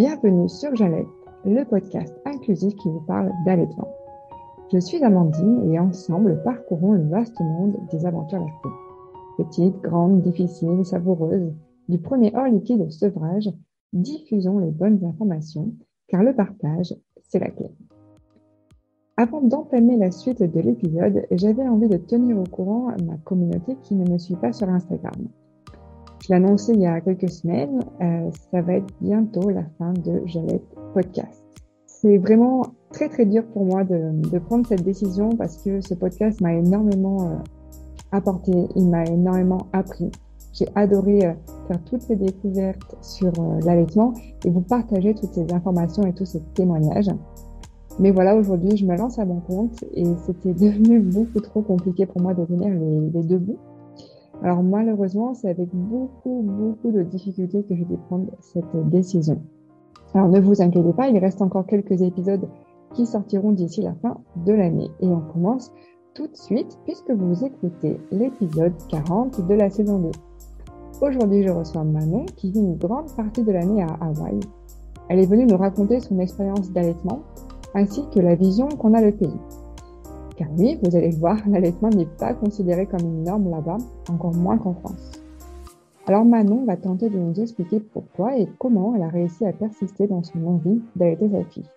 Bienvenue sur Jalette, le podcast inclusif qui vous parle d'allaitement. Je suis Amandine et ensemble parcourons le vaste monde des aventures lactées. Petites, grandes, difficiles, savoureuses, du premier hors liquide au sevrage, diffusons les bonnes informations car le partage, c'est la clé. Avant d'entamer la suite de l'épisode, j'avais envie de tenir au courant ma communauté qui ne me suit pas sur Instagram. L'ai annoncé il y a quelques semaines, euh, ça va être bientôt la fin de Jalette Podcast. C'est vraiment très très dur pour moi de, prendre cette décision parce que ce podcast m'a énormément euh, apporté, il m'a énormément appris. J'ai adoré euh, faire toutes ces découvertes sur l'allaitement et vous partager toutes ces informations et tous ces témoignages. Mais voilà, aujourd'hui, je me lance à mon compte et c'était devenu beaucoup trop compliqué pour moi de venir les, les deux bouts. Alors malheureusement, c'est avec beaucoup, beaucoup de difficultés que j'ai dû prendre cette décision. Alors ne vous inquiétez pas, il reste encore quelques épisodes qui sortiront d'ici la fin de l'année. Et on commence tout de suite puisque vous écoutez l'épisode 40 de la saison 2. Aujourd'hui, je reçois Manon qui vit une grande partie de l'année à Hawaï. Elle est venue nous raconter son expérience d'allaitement ainsi que la vision qu'on a le pays. Car oui, vous allez le voir, l'allaitement n'est pas considéré comme une norme là-bas, encore moins qu'en France. Alors Manon va tenter de nous expliquer pourquoi et comment elle a réussi à persister dans son envie d'allaiter sa fille.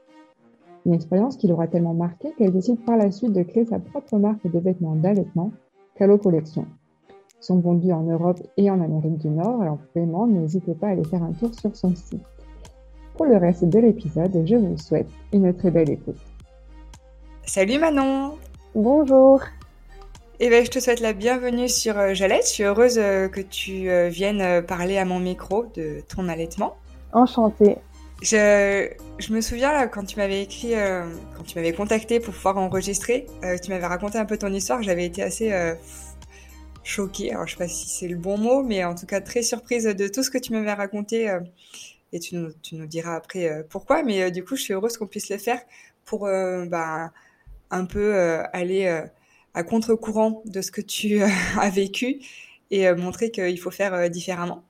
Une expérience qui l'aura tellement marquée qu'elle décide par la suite de créer sa propre marque de vêtements d'allaitement, Calo Collection. Ils sont vendus en Europe et en Amérique du Nord, alors vraiment n'hésitez pas à aller faire un tour sur son site. Pour le reste de l'épisode, je vous souhaite une très belle écoute. Salut Manon Bonjour. Eh ben, je te souhaite la bienvenue sur euh, Jalette. Je suis heureuse euh, que tu euh, viennes parler à mon micro de ton allaitement. Enchantée. Je, je me souviens là, quand tu m'avais écrit, quand tu m'avais contacté pour pouvoir enregistrer, tu m'avais raconté un peu ton histoire. J'avais été assez choquée. Alors, je sais pas si c'est le bon mot, mais en tout cas très surprise de tout ce que tu m'avais raconté. et tu nous, tu nous, diras après pourquoi. Mais du coup, je suis heureuse qu'on puisse le faire pour bah, un peu aller à contre-courant de ce que tu euh, as vécu et euh, montrer qu'il faut faire euh, différemment.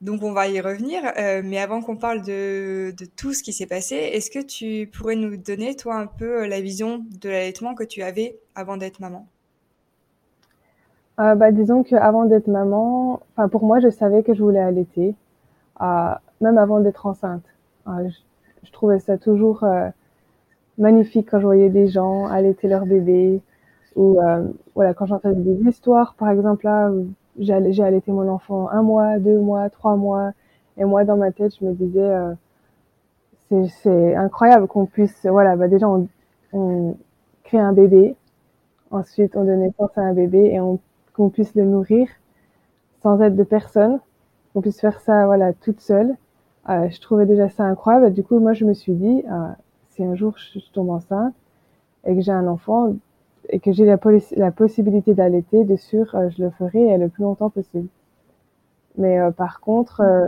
Donc on va y revenir, mais avant qu'on parle de, de, tout ce qui s'est passé, est-ce que tu pourrais nous donner, toi, un peu la vision de l'allaitement que tu avais avant d'être maman? Euh, bah, Disons qu'avant d'être maman, pour moi, je savais que je voulais allaiter, euh, même avant d'être enceinte. Euh, je, trouvais ça toujours magnifique quand je voyais des gens allaiter leur bébé, ou euh, voilà, quand j'entendais des histoires, par exemple là, j'ai, allaité mon enfant un mois, deux mois, trois mois, et moi dans ma tête, je me disais, euh, c'est, incroyable qu'on puisse, voilà, bah déjà on, on crée un bébé, ensuite on donne naissance à un bébé et on, qu'on puisse le nourrir sans aide de personne, qu'on puisse faire ça, voilà, toute seule. Euh, je trouvais déjà ça incroyable. Du coup, moi, je me suis dit, si un jour je tombe enceinte et que j'ai un enfant, et que j'ai la, la, possibilité d'allaiter, de sûr, euh, je le ferai le plus longtemps possible. Mais euh, par contre, euh,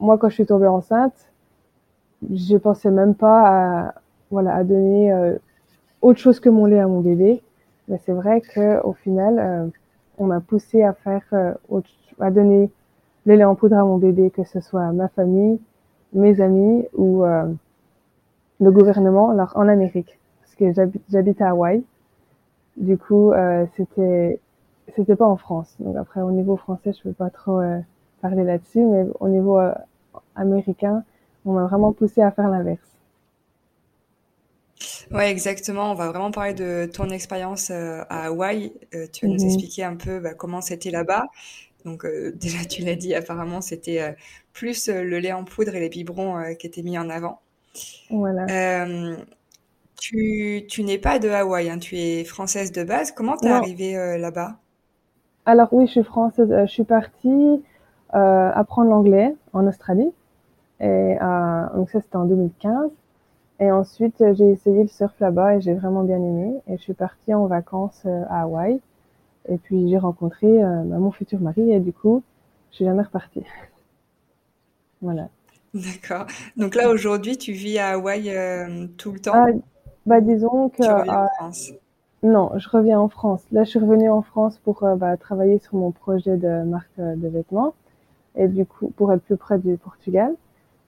moi, quand je suis tombée enceinte, je pensais même pas à, voilà, à donner autre chose que mon lait à mon bébé. Mais c'est vrai que au final, on m'a poussé à faire, à donner le lait en poudre à mon bébé, que ce soit ma famille, mes amis ou le gouvernement, alors en Amérique, parce que j'habite à Hawaï. Du coup, euh, c'était c'était pas en France. Donc après, au niveau français, je peux pas trop euh, parler là-dessus, mais au niveau euh, américain, on m'a vraiment poussé à faire l'inverse. Ouais, exactement. On va vraiment parler de ton expérience à Hawaï. tu vas nous mhm. expliquer un peu bah, comment c'était là-bas. Donc déjà, tu l'as dit, apparemment, c'était plus le lait en poudre et les biberons qui étaient mis en avant. Voilà. Tu, tu n'es pas de Hawaï, hein, tu es française de base. Comment t'es arrivée euh, là-bas? Alors oui, je suis française. Euh, je suis partie euh, apprendre l'anglais en Australie. Et donc ça, c'était en 2015. Et ensuite, j'ai essayé le surf là-bas et j'ai vraiment bien aimé. Et je suis partie en vacances à Hawaï. Et puis j'ai rencontré bah, mon futur mari et du coup, je suis jamais repartie. voilà. D'accord. Donc là, aujourd'hui, tu vis à Hawaï tout le temps? Ah, bah, disons que. Euh, non, je reviens en France. Là, je suis revenue en France pour euh, bah, travailler sur mon projet de marque euh, de vêtements et du coup pour être plus près du Portugal.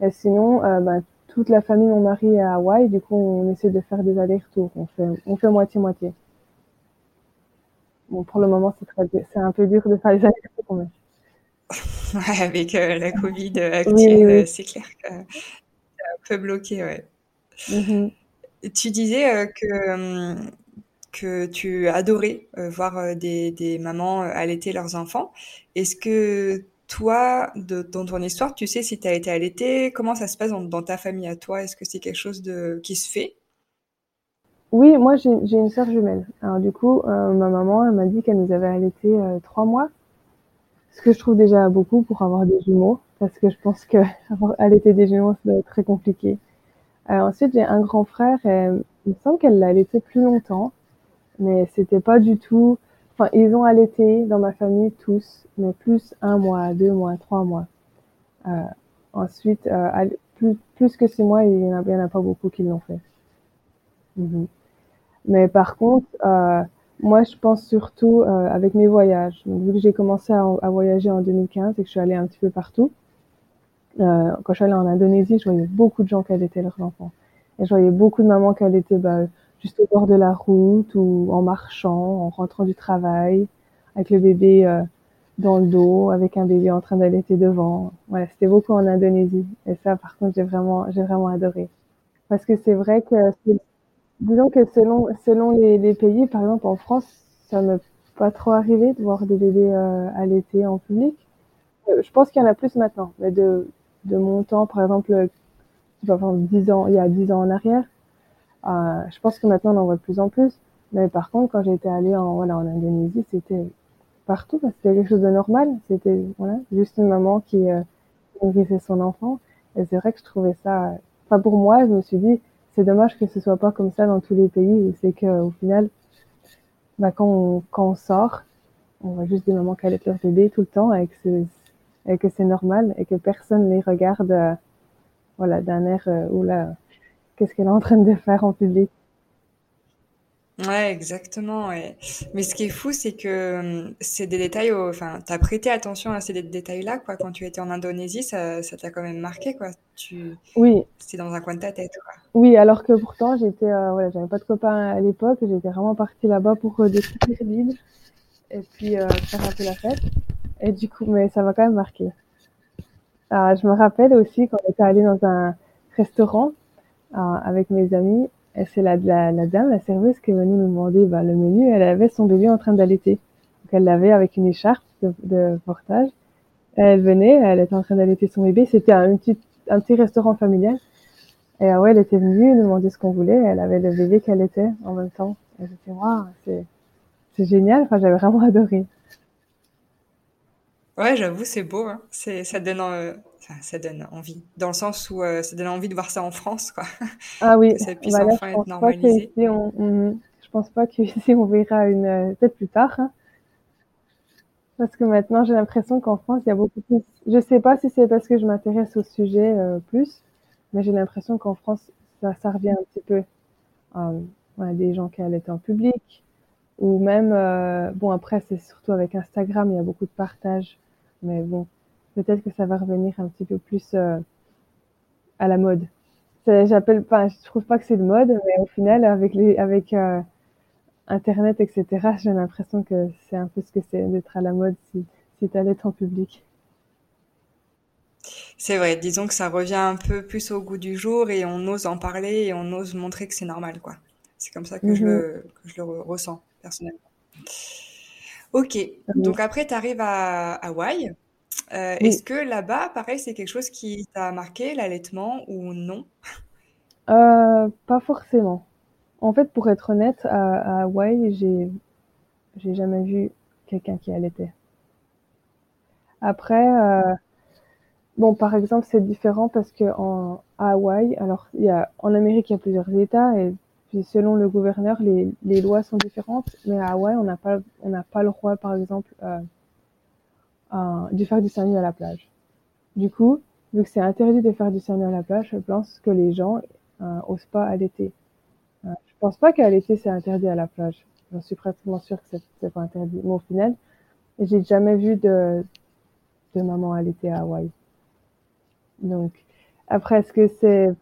Et sinon, euh, bah, toute la famille mon mari est à Hawaï, du coup, on essaie de faire des allers-retours. On fait, on fait moitié-moitié. Bon, pour le moment, c'est un peu dur de faire les allers-retours, mais... Ouais, avec euh, la Covid actuelle, c'est clair que c'est un peu bloqué, ouais. Mm-hmm. Tu disais que, hum, que tu adorais voir des, des mamans allaiter leurs enfants. Est-ce que toi, de, dans ton histoire, tu sais si tu as été allaitée? Comment ça se passe dans, ta famille à toi? Est-ce que c'est quelque chose de, qui se fait? Oui, moi j'ai une sœur jumelle. Alors du coup, euh, ma maman, elle m'a dit qu'elle nous avait allaité euh, trois mois. Ce que je trouve déjà beaucoup pour avoir des jumeaux, parce que je pense que avoir allaité des jumeaux, ça doit être très compliqué. Euh, ensuite, j'ai un grand frère, et il me semble qu'elle l'a allaité plus longtemps, mais c'était pas du tout Enfin, ils ont allaité dans ma famille tous, mais plus un mois, deux mois, trois mois. Euh, ensuite, euh, plus, plus que six mois, il n'y en, a pas beaucoup qui l'ont fait. Mhm. Mais par contre, euh, moi, je pense surtout euh, avec mes voyages. Donc, vu que j'ai commencé à, à, voyager en 2015 et que je suis allée un petit peu partout, euh, quand je suis allée en Indonésie, je voyais beaucoup de gens qui allaitaient leurs enfants. Et je voyais beaucoup de mamans qui allaitaient bah, juste au bord de la route ou en marchant, en rentrant du travail, avec le bébé euh, dans le dos, avec un bébé en train d'allaiter devant. Voilà, c'était beaucoup en Indonésie. Et ça, par contre, j'ai vraiment, j'ai vraiment adoré. Parce que c'est vrai que, disons que selon, selon les, pays, par exemple en France, ça m'est pas trop arrivé de voir des bébés euh, allaités en public. Euh, je pense qu'il y en a plus maintenant, mais de, de mon temps, par exemple, 10 ans, il y a 10 ans en arrière, euh, je pense que maintenant on en voit de plus en plus. Mais par contre, quand j'étais allée en, voilà, en Indonésie, c'était partout. C'était quelque chose de normal. C'était voilà, juste une maman qui euh, nourrissait son enfant. Et c'est vrai que je trouvais ça. Enfin, pour moi, je me suis dit, c'est dommage que ce soit pas comme ça dans tous les pays. C'est que au final, bah, quand, on, sort, on voit juste des mamans qui allaitent leur bébé tout le temps et que c'est, normal et que personne les regarde, euh, voilà, d'un air euh, là, qu'est-ce qu'elle est en train de faire en public? Ouais, exactement. Mais ce qui est fou, c'est que hum, c'est des détails. Enfin, t'as prêté attention à ces détails-là, quoi. Quand tu étais en Indonésie, ça, ça t'a quand même marqué, quoi. Tu. Oui. C'était dans un coin de ta tête, quoi. Oui, alors que pourtant, j'étais, euh, voilà, j'avais pas de copains à l'époque. J'étais vraiment partie là-bas pour euh, découvrir l'île et puis euh, faire un peu la fête. Et du coup, mais ça m'a quand même marqué. Alors, je me rappelle aussi quand on était allé dans un restaurant euh, avec mes amis. C'est la, dame, la serveuse, qui est venue nous demander bah, le menu. Elle avait son bébé en train d'allaiter. Donc elle l'avait avec une écharpe de, portage. Elle venait, elle était en train d'allaiter son bébé. C'était un petit, un petit restaurant familial. Et ah ouais, elle était venue nous demander ce qu'on voulait. Elle avait le bébé qu'elle était en même temps. Et j'étais, waouh, c'est, génial. Enfin, j'avais vraiment adoré. Ouais, j'avoue, c'est beau. Hein. Ça donne, euh, ça donne envie, dans le sens où euh, ça donne envie de voir ça en France, quoi. Ah oui. que ça puisse bah enfin être normalisé. On, on, je pense pas qu'ici on verra une euh, peut-être plus tard. Hein. Parce que maintenant j'ai l'impression qu'en France il y a beaucoup plus. Je sais pas si c'est parce que je m'intéresse au sujet euh, plus, mais j'ai l'impression qu'en France ça, ça, revient un petit peu. Euh, ouais, des gens qui allaient en public ou même bon après c'est surtout avec Instagram il y a beaucoup de partage, mais bon peut-être que ça va revenir un petit peu plus euh, à la mode. J'appelle pas, je trouve pas que c'est de mode, mais au final, avec les, avec euh, Internet, etc., j'ai l'impression que c'est un peu ce que c'est d'être à la mode si, si tu allais en public. C'est vrai, disons que ça revient un peu plus au goût du jour et on ose en parler et on ose montrer que c'est normal, quoi. C'est comme ça que, je, le, mhm. que je le ressens, personnellement. Ok, donc après, tu arrives à Hawaï. Euh, est-ce que là-bas, pareil, c'est quelque chose qui t'a marqué, l'allaitement, ou non? Euh, Pas forcément. En fait, pour être honnête, à, Hawaï, j'ai j'ai jamais vu quelqu'un qui allaitait. Après, euh, bon, par exemple, c'est différent parce que en à Hawaï, alors il y a en Amérique, il y a plusieurs États et puis selon le gouverneur, les, les lois sont différentes. Mais à Hawaï, on n'a pas on n'a pas le droit, par exemple. Euh, euh, de faire du nu à la plage. Du coup, vu que c'est interdit de faire du nu à la plage, je pense que les gens euh, osent pas allaiter. Euh, je pense pas qu'à l'été c'est interdit à la plage. J'en suis pratiquement sûre que c'est pas interdit. Mais au final, j'ai jamais vu de, de maman allaiter à Hawaï. Donc, Après, est-ce que c'est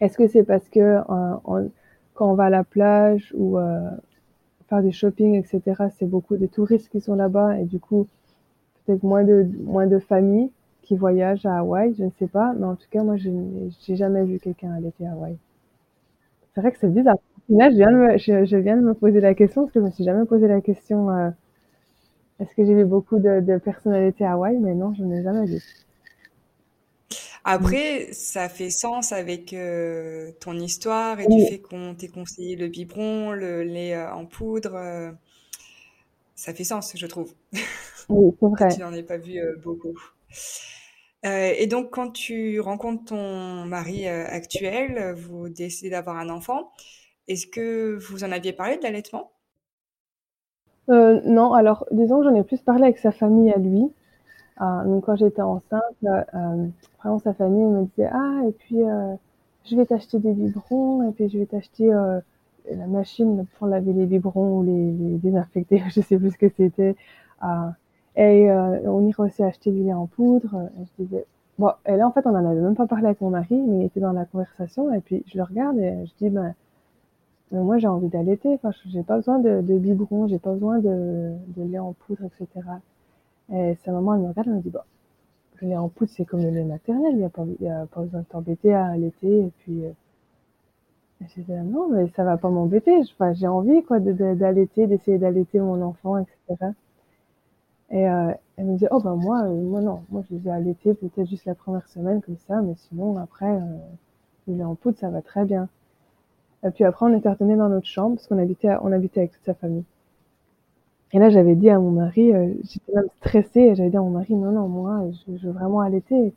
est-ce que c'est parce que euh, quand on va à la plage ou euh, faire du shopping, etc., c'est beaucoup de touristes qui sont là-bas et du coup, peut-être moins de, moins de familles qui voyagent à Hawaï, je ne sais pas. Mais en tout cas, moi, je n'ai jamais vu quelqu'un aller à Hawaï. C'est vrai que c'est bizarre. Là, je viens, de me, je, viens de me poser la question parce que je me suis jamais posé la question euh, est-ce que j'ai vu beaucoup de, de personnalités à Hawaï Mais non, je n'ai jamais vu. Après, ça fait sens avec euh, ton histoire et du fait qu'on t'ait conseillé le biberon, le lait euh, en poudre. Euh, ça fait sens, je trouve. Oui, c'est vrai. tu n'en ai pas vu beaucoup. et donc, quand tu rencontres ton mari actuel, vous décidez d'avoir un enfant. Est-ce que vous en aviez parlé de l'allaitement? Non, alors disons que j'en ai plus parlé avec sa famille à lui. Donc quand j'étais enceinte, euh, vraiment sa famille me disait ah et puis euh, je vais t'acheter des biberons et puis je vais t'acheter euh, la machine pour laver les biberons ou les, désinfecter, je sais plus ce que c'était. Et euh, on irait aussi acheter du lait en poudre. Et je disais bon et là en fait on en avait même pas parlé avec mon mari, mais il était dans la conversation et puis je le regarde et je dis ben moi j'ai envie d'allaiter, enfin j'ai pas besoin de, de biberon, j'ai pas besoin de, lait en poudre, etc. Et sa maman, elle me regarde, elle me dit, le lait en poudre, c'est comme le lait maternel, il n'y a, a pas besoin de t'embêter à allaiter. Et puis, euh, j'ai dit, non, mais ça va pas m'embêter. J'ai envie, quoi, d'allaiter, d'essayer d'allaiter mon enfant, etc. Et euh, elle me dit, oh, ben moi, euh, moi non, moi je les ai allaités peut-être juste la première semaine comme ça, mais sinon, après, euh, le lait en poudre, ça va très bien. Et puis après, on était retourné dans notre chambre, parce qu'on habitait, on habitait avec toute sa famille. Et là, j'avais dit à mon mari, j'étais même stressée, et j'avais dit à mon mari, non, non, moi, je, je veux vraiment allaiter.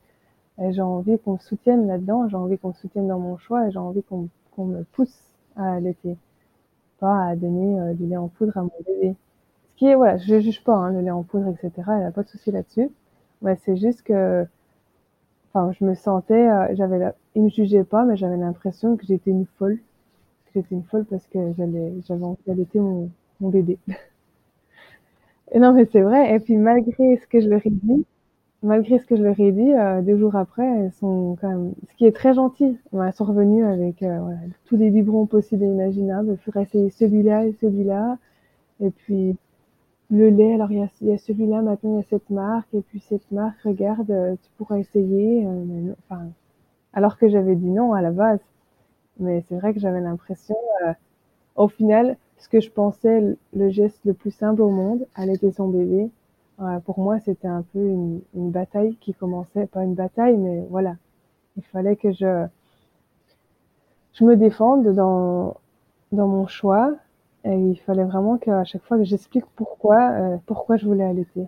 J'ai envie qu'on me soutienne là-dedans, j'ai envie qu'on me soutienne dans mon choix, et j'ai envie qu'on qu'on me pousse à allaiter. Pas à donner euh, du lait en poudre à mon bébé. Ce qui est, voilà, je juge pas hein, le lait en poudre, etc. Il n'y a pas de souci là-dessus. Mais c'est juste que, enfin, je me sentais, euh, j'avais, la... il me jugeait pas, mais j'avais l'impression que j'étais une folle. Que j'étais une folle parce que j'allais, j'avais envie d'allaiter mon, mon bébé. non, mais c'est vrai. Et puis, malgré ce que je leur ai dit, malgré ce que je leur ai dit, euh, deux jours après, elles sont quand même, ce qui est très gentil. Elles sont revenues avec euh, voilà, tous les biberons possibles et imaginables. Il faudrait essayer celui-là et celui-là. Et puis, le lait, alors il y a, a celui-là, maintenant il y a cette marque. Et puis, cette marque, regarde, euh, tu pourras essayer. Euh, enfin, alors que j'avais dit non à la base. Mais c'est vrai que j'avais l'impression, euh, au final, ce que je pensais le geste le plus simple au monde, allaiter son bébé, pour moi, c'était un peu une, une, bataille qui commençait, pas une bataille, mais voilà, il fallait que je, je me défende dans, dans mon choix, et il fallait vraiment qu'à chaque fois que j'explique pourquoi, euh, pourquoi je voulais allaiter.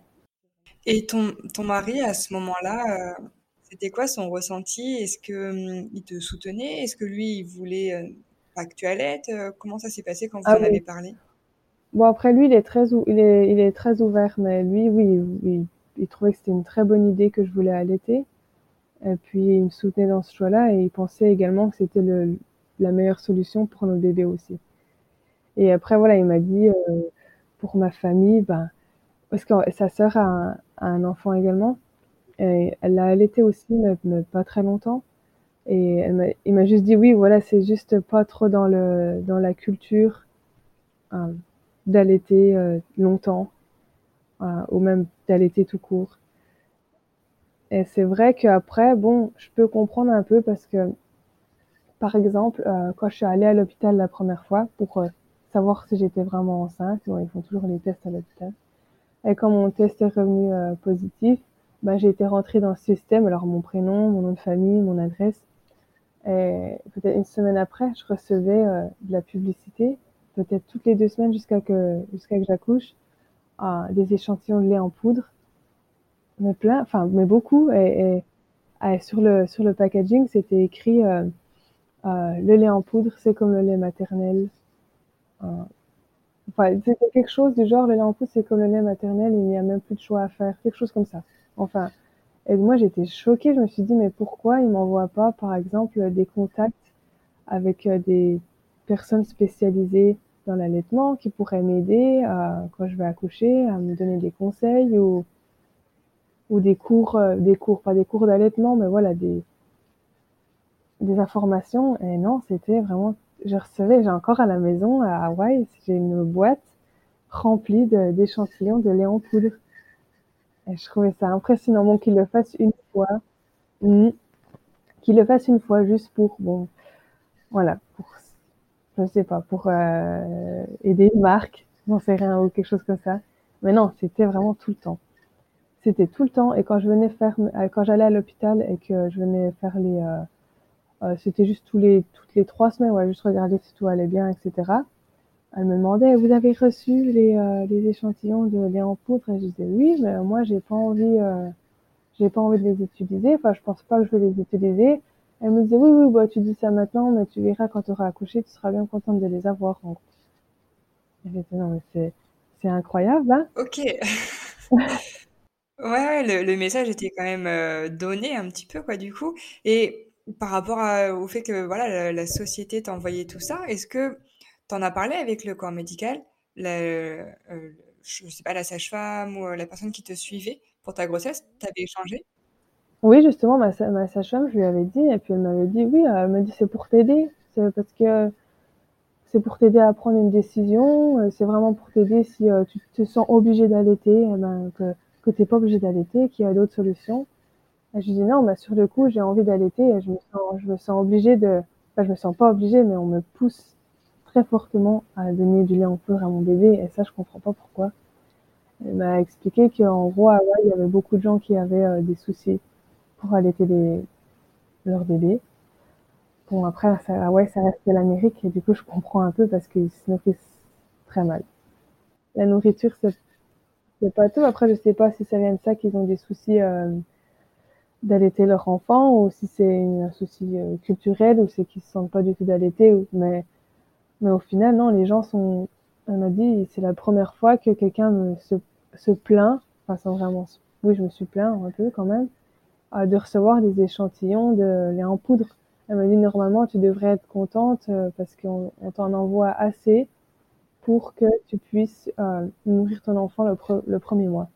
Et ton, ton mari, à ce moment-là, euh, c'était quoi son ressenti? Est-ce que hum, il te soutenait? Est-ce que lui, il voulait euh, pas que tu allaites? Comment ça s'est passé quand vous ah, en oui. avez parlé? Bon, après, lui, il est très, il est, il est très ouvert, mais lui, oui, il, il trouvait que c'était une très bonne idée que je voulais allaiter. Et puis, il me soutenait dans ce choix-là et il pensait également que c'était le, la meilleure solution pour nos bébés aussi. Et après, voilà, il m'a dit, euh, pour ma famille, ben, parce que sa sœur a un, enfant également, elle l'a allaité aussi, mais, pas très longtemps. Et il m'a juste dit oui, voilà, c'est juste pas trop dans le dans la culture euh, d'allaiter euh, longtemps euh, ou même d'allaiter tout court. Et c'est vrai qu'après, bon, je peux comprendre un peu parce que, par exemple, euh, quand je suis allée à l'hôpital la première fois pour euh, savoir si j'étais vraiment enceinte, ils font toujours les tests à l'hôpital. Et quand mon test est revenu euh, positif, bah, j'ai été rentrée dans le système, alors mon prénom, mon nom de famille, mon adresse, et peut-être une semaine après, je recevais euh, de la publicité, peut-être toutes les deux semaines jusqu'à que jusqu'à que j'accouche, des échantillons de lait en poudre, mais plein, enfin mais beaucoup. Et, sur le sur le packaging, c'était écrit euh, euh le lait en poudre, c'est comme le lait maternel. Euh, enfin, c'était quelque chose du genre le lait en poudre, c'est comme le lait maternel, il n'y a même plus de choix à faire, quelque chose comme ça. Enfin, et moi, j'étais choquée. Je me suis dit, mais pourquoi ils m'envoient pas, par exemple, des contacts avec des personnes spécialisées dans l'allaitement qui pourraient m'aider quand je vais accoucher, à me donner des conseils ou, ou des cours, euh, des cours, pas des cours d'allaitement, mais voilà, des, des informations. Et non, c'était vraiment, je recevais, j'ai encore à la maison, à Hawaï, j'ai une boîte remplie d'échantillons de, lait en poudre. Et je trouvais ça impressionnant. Bon, qu'il le fasse une fois. Mm. qu'il le fasse une fois juste pour, bon, voilà, pour, je sais pas, pour euh, aider une marque, j'en sais rien, ou quelque chose comme ça. Mais non, c'était vraiment tout le temps. C'était tout le temps. Et quand je venais faire, euh, quand j'allais à l'hôpital et que je venais faire les, euh, euh, c'était juste tous les, toutes les trois semaines, ouais, juste regarder si tout allait bien, etc. Elle me demandait, vous avez reçu les, euh, les échantillons de lait en poudre? Et je disais oui, mais moi j'ai pas envie, euh, j'ai pas envie de les utiliser. Enfin, je pense pas que je vais les utiliser. Elle me disait oui, oui, bah tu dis ça maintenant, mais tu verras quand tu auras accouché, tu seras bien contente de les avoir. En gros. Et j'étais non mais c'est incroyable, hein Ok. ouais, le, message était quand même euh, donné un petit peu quoi du coup. Et par rapport à, au fait que voilà la, société t'a envoyé tout ça, est-ce que tu en as parlé avec le corps médical, la, euh, je sais pas la sage-femme ou euh, la personne qui te suivait pour ta grossesse, t'avais échangé? Oui, justement, ma, ma sage-femme, je lui avais dit, et puis elle m'avait dit oui, elle m'a dit c'est pour t'aider, c'est parce que c'est pour t'aider à prendre une décision, euh, c'est vraiment pour t'aider si euh, tu te sens obligé d'allaiter, eh ben, que, que t'es pas obligé d'allaiter, qu'il y a d'autres solutions. Je lui dis non, bah, sur le coup, j'ai envie d'allaiter et je me sens, je me sens obligée de, enfin, je me sens pas obligée, mais on me pousse très fortement à donner du lait en poudre à mon bébé et ça, je comprends pas pourquoi. Elle m'a expliqué qu'en gros, à Hawaï, il y avait beaucoup de gens qui avaient euh, des soucis pour allaiter les, leurs bébés. Bon, après, ça, Hawaï, ça reste l'Amérique et du coup, je comprends un peu parce qu'ils se nourrissent très mal. La nourriture, c'est, pas tout. Après, je sais pas si ça vient de ça qu'ils ont des soucis euh, d'allaiter leur enfant ou si c'est un souci euh, culturel ou c'est qu'ils se sentent pas du tout d'allaiter. Mais, mais au final, non, les gens sont. Elle m'a dit, c'est la première fois que quelqu'un se, se plaint, enfin sans vraiment. Oui, je me suis plaint un peu quand même, euh, de recevoir des échantillons de lait en poudre. Elle m'a dit normalement tu devrais être contente euh, parce qu'on on t'en envoie assez pour que tu puisses euh, nourrir ton enfant le, pre le premier mois.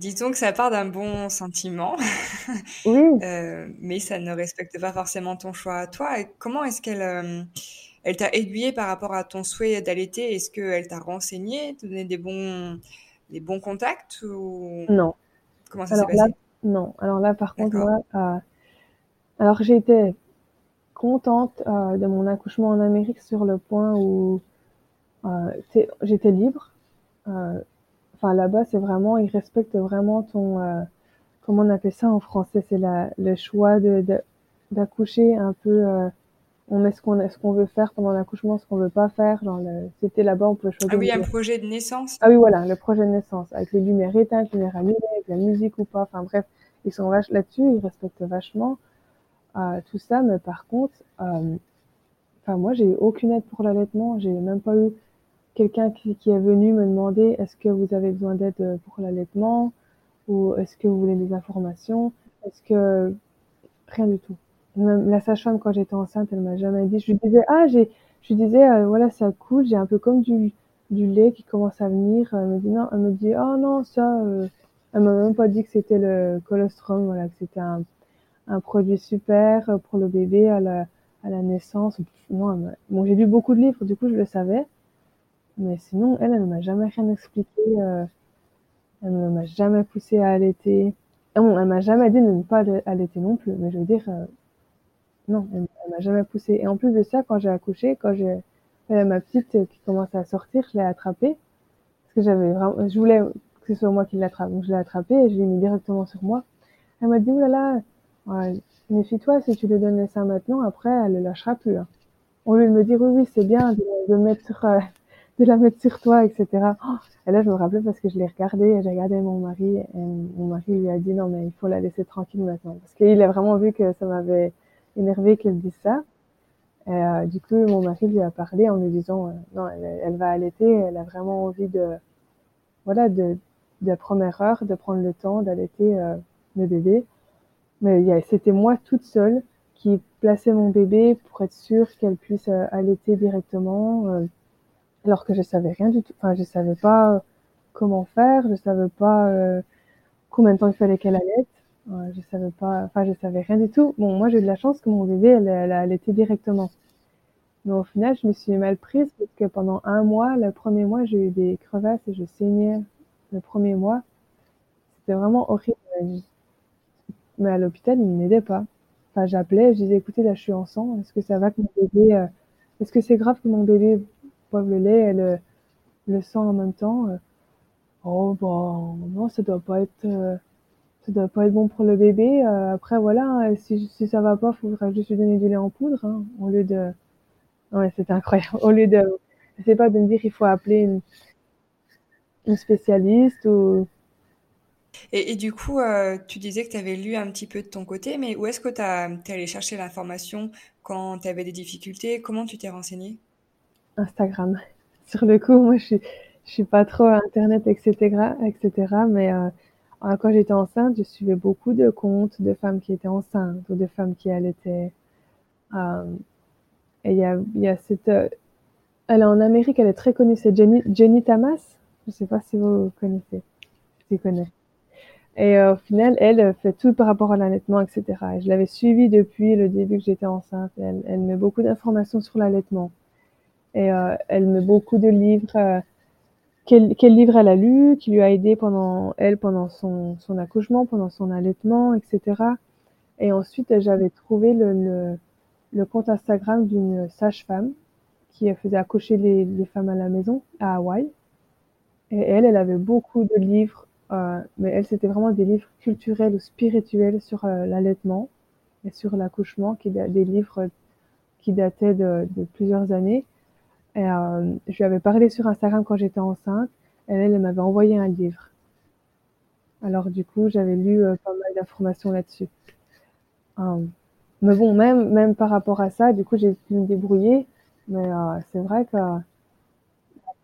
Disons que ça part d'un bon sentiment, Oui. mais ça ne respecte pas forcément ton choix à toi. Et comment est-ce qu'elle elle t'a aiguillé par rapport à ton souhait d'allaiter? Est-ce qu'elle t'a renseigné, te donné des bons, des bons contacts ou Non. comment ça s'est là, passé? Non. Alors là, par contre, moi, euh, alors j'ai été contente euh, de mon accouchement en Amérique sur le point où euh, j'étais libre. Enfin, là-bas, c'est vraiment, ils respectent vraiment ton, comment on appelle ça en français, c'est le choix de- d'accoucher un peu. Euh, on met ce qu'on ce qu'on veut faire pendant l'accouchement, ce qu'on veut pas faire. Genre, le- c'était là-bas, on peut Ah choisir. oui, un de- projet de naissance. Ah oui, voilà, le projet de naissance, avec les lumières éteintes, lumières allumées, avec la musique ou pas. Enfin bref, ils sont vach là-dessus, ils respectent vachement euh, tout ça. Mais par contre, euh, enfin moi, j'ai eu aucune aide pour l'allaitement. J'ai même pas eu quelqu'un qui, qui est venu me demander est-ce que vous avez besoin d'aide euh, pour l'allaitement? Ou est-ce que vous voulez des informations? Est-ce que rien du tout. La sage-femme quand j'étais enceinte, elle m'a jamais dit. Je lui disais ah j'ai, je lui disais euh, voilà ça coule, j'ai un peu comme du du lait qui commence à venir. Elle me dit non, elle me dit oh non ça. Euh... Elle m'a même pas dit que c'était le colostrum, voilà que c'était un un produit super pour le bébé à la à la naissance. M'a- bon j'ai lu beaucoup de livres, du coup je le savais. Mais sinon, elle, elle ne m'a jamais rien expliqué. euh, elle ne m'a jamais poussé à allaiter. Ah bon, elle m'a jamais dit de ne pas alla- allaiter non plus. Mais je veux dire, euh, non, elle, m'a jamais poussé. Et en plus de ça, quand j'ai accouché, quand j'ai ma petite euh, qui commençait à sortir, je l'ai attrapée. Parce que j'avais vraiment, je voulais que ce soit moi qui l'attrape. Donc je l'ai attrapée et je l'ai mis directement sur moi. Elle m'a dit, oh là là, ouais, méfie-toi, si tu lui donnes le sein maintenant, après, elle le lâchera plus. Hein. Au lieu de me dire, oui, oui, c'est bien de, mettre sur, euh, de la mettre sur toi, etc. Oh, et là, je me rappelais parce que je l'ai regardé, et j'ai regardé mon mari, et mon mari lui a dit, non, mais il faut la laisser tranquille maintenant. Parce qu'il a vraiment vu que ça m'avait énervé qu'elle dise ça. Et euh, du coup, mon mari lui a parlé en lui disant, euh, non, elle, va allaiter, elle a vraiment envie de, voilà, de, de la première heure, de prendre le temps d'allaiter euh, le bébé. Mais c'était moi toute seule qui plaçais mon bébé pour être sûre qu'elle puisse euh, allaiter directement, euh, alors que je savais rien du tout. Enfin, je savais pas comment faire, je savais pas euh, combien de temps il fallait qu'elle je savais pas, enfin, je savais rien du tout. Bon, moi, j'ai eu de la chance que mon bébé, elle, elle a directement. Mais au final, je me suis mal prise parce que pendant un mois, le premier mois, j'ai eu des crevasses et je saignais le premier mois. C'était vraiment horrible. Mais à l'hôpital, ils ne m'aidaient pas. Enfin, j'appelais, je disais, écoutez, là, je suis en sang. Est-ce que ça va que mon bébé, euh, est-ce que c'est grave que mon bébé boive le lait et le, le sang en même temps? Euh, oh, bon, non, ça doit pas être, euh, ça doit pas être bon pour le bébé. après, voilà, hein, si, si ça va pas, il faudra juste lui donner du lait en poudre, hein, au lieu de, ouais, c'était incroyable. Au lieu de, je sais pas, de me dire, il faut appeler une, une spécialiste ou, et, du coup, euh, tu disais que tu avais lu un petit peu de ton côté, mais où est-ce que tu es allé chercher l'information quand tu avais des difficultés? Comment tu t'es renseigné Instagram. Sur le coup, moi, je suis, je suis pas trop à Internet, etc., etc. Mais euh, quand j'étais enceinte, je suivais beaucoup de comptes de femmes qui étaient enceintes ou de femmes qui allaitaient. Euh, et il y a, cette... Euh, elle est en Amérique, elle est très connue, c'est Jenny, Jenny Tamas. Je sais pas si vous connaissez. Tu connais. Et euh, au final, elle fait tout par rapport à l'allaitement, etc. Et je l'avais suivie depuis le début que j'étais enceinte. Elle, met beaucoup d'informations sur l'allaitement. Et elle met beaucoup de livres. Quel, quel, livre elle a lu, qui lui a aidé pendant elle pendant son, son accouchement, pendant son allaitement, etc. Et ensuite, j'avais trouvé le, le, le, compte Instagram d'une sage-femme qui faisait accoucher les, les femmes à la maison à Hawaï. Et elle, elle avait beaucoup de livres euh, mais elle, c'était vraiment des livres culturels ou spirituels sur euh, l'allaitement et sur l'accouchement, qui des livres qui dataient de, de plusieurs années. Euh, je lui avais parlé sur Instagram quand j'étais enceinte, et elle, m'avait envoyé un livre. Alors du coup, j'avais lu pas mal d'informations là-dessus. mais bon, même même par rapport à ça, du coup, j'ai pu me débrouiller. Mais c'est vrai que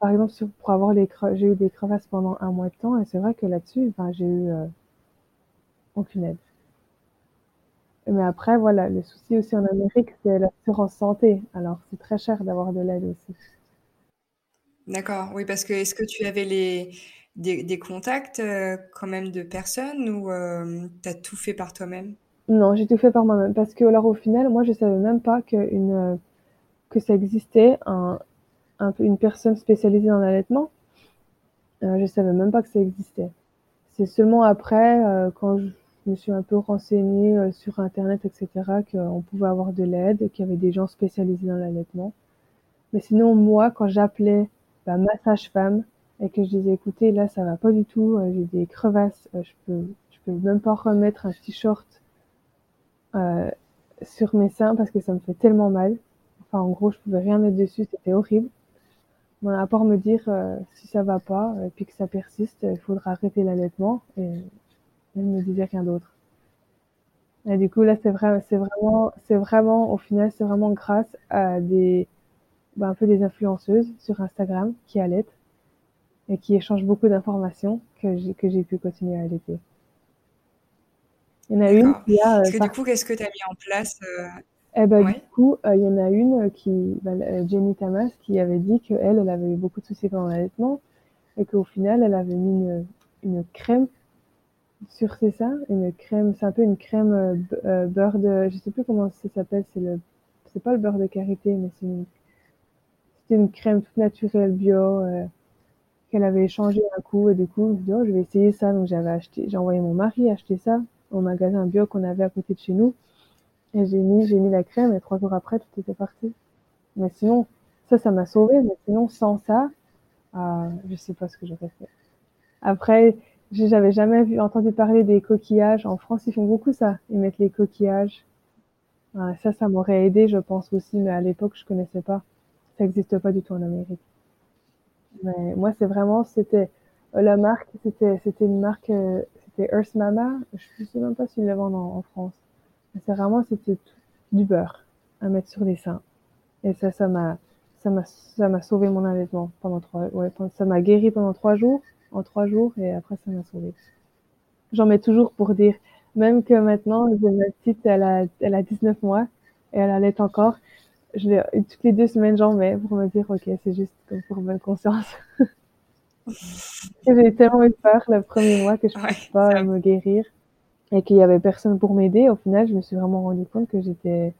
par exemple, pour avoir les j'ai eu des crevasses pendant un mois de temps et c'est vrai que là-dessus, enfin, j'ai eu euh, aucune aide. Mais après, voilà, le souci aussi en Amérique, c'est l'assurance santé. Alors, c'est très cher d'avoir de l'aide aussi. D'accord, oui, parce que est-ce que tu avais les, des, contacts euh, quand même de personnes ou euh, tu as tout fait par toi-même? Non, j'ai tout fait par moi-même parce que alors au final, moi je savais même pas que, une, que ça existait un, une personne spécialisée dans l'allaitement. Euh, je savais même pas que ça existait. C'est seulement après, euh, quand je me suis un peu renseignée euh, sur Internet, etc., qu'on pouvait avoir de l'aide, qu'il y avait des gens spécialisés dans l'allaitement. Mais sinon, moi, quand j'appelais bah, ma sage-femme et que je disais, écoutez, là, ça va pas du tout, euh, j'ai des crevasses, euh, je peux, je peux même pas remettre un t-shirt sur mes seins parce que ça me fait tellement mal. Enfin, en gros, je pouvais rien mettre dessus, c'était horrible à part me dire si ça va pas et puis que ça persiste, il faudra arrêter l'allaitement elle me disait rien d'autre. Et du coup là c'est vrai, c'est vraiment, c'est vraiment au final c'est vraiment grâce à des, bah, un peu des influenceuses sur Instagram qui allaitent et qui échangent beaucoup d'informations que j'ai que j'ai pu continuer à allaiter. Il y en a une qui a. Parce que du coup, qu'est-ce que tu as mis en place euh, eh ben, du coup, euh, il y en a une qui, bah, Jenny Tamas, qui avait dit qu'elle, elle avait eu beaucoup de soucis pendant l'allaitement et qu'au final, elle avait mis une, une crème sur ses seins, une crème, c'est un peu une crème euh, euh, beurre de, je sais plus comment ça s'appelle, c'est le, c'est pas le beurre de karité, mais c'est une, une crème toute naturelle bio qu'elle avait échangé un coup et du coup, je dit, oh, je vais essayer ça, donc j'avais acheté, j'ai envoyé mon mari acheter ça au magasin bio qu'on avait à côté de chez nous. Et j'ai mis, j'ai mis la crème et trois jours après, tout était parti. Mais sinon, ça, ça m'a sauvé. Mais sinon, sans ça, euh, je sais pas ce que j'aurais fait. Après, j'avais jamais vu, entendu parler des coquillages. En France, ils font beaucoup ça. Ils mettent les coquillages. Ça, ça m'aurait aidé, je pense aussi. Mais à l'époque, je connaissais pas. Ça n'existe pas du tout en Amérique. Mais moi, c'est vraiment, c'était euh, la marque, c'était, c'était une marque, euh, c'était Earth Mama. Je sais même pas s'ils le vendent en France. C'est vraiment, c'était du beurre à mettre sur les seins. Et ça, ça m'a, ça m'a, ça m'a sauvé mon allaitement pendant trois, ouais, ça m'a guéri pendant trois jours, en trois jours, et après, ça m'a sauvé. J'en mets toujours pour dire, même que maintenant, ma petite, elle a, elle a 19 mois, et elle allait encore. Je toutes les deux semaines, j'en mets pour me dire, ok, c'est juste pour bonne conscience. J'ai tellement eu peur le premier mois que je ne pas me guérir. et qu'il y avait personne pour m'aider, au final, je me suis vraiment rendu compte que j'étais,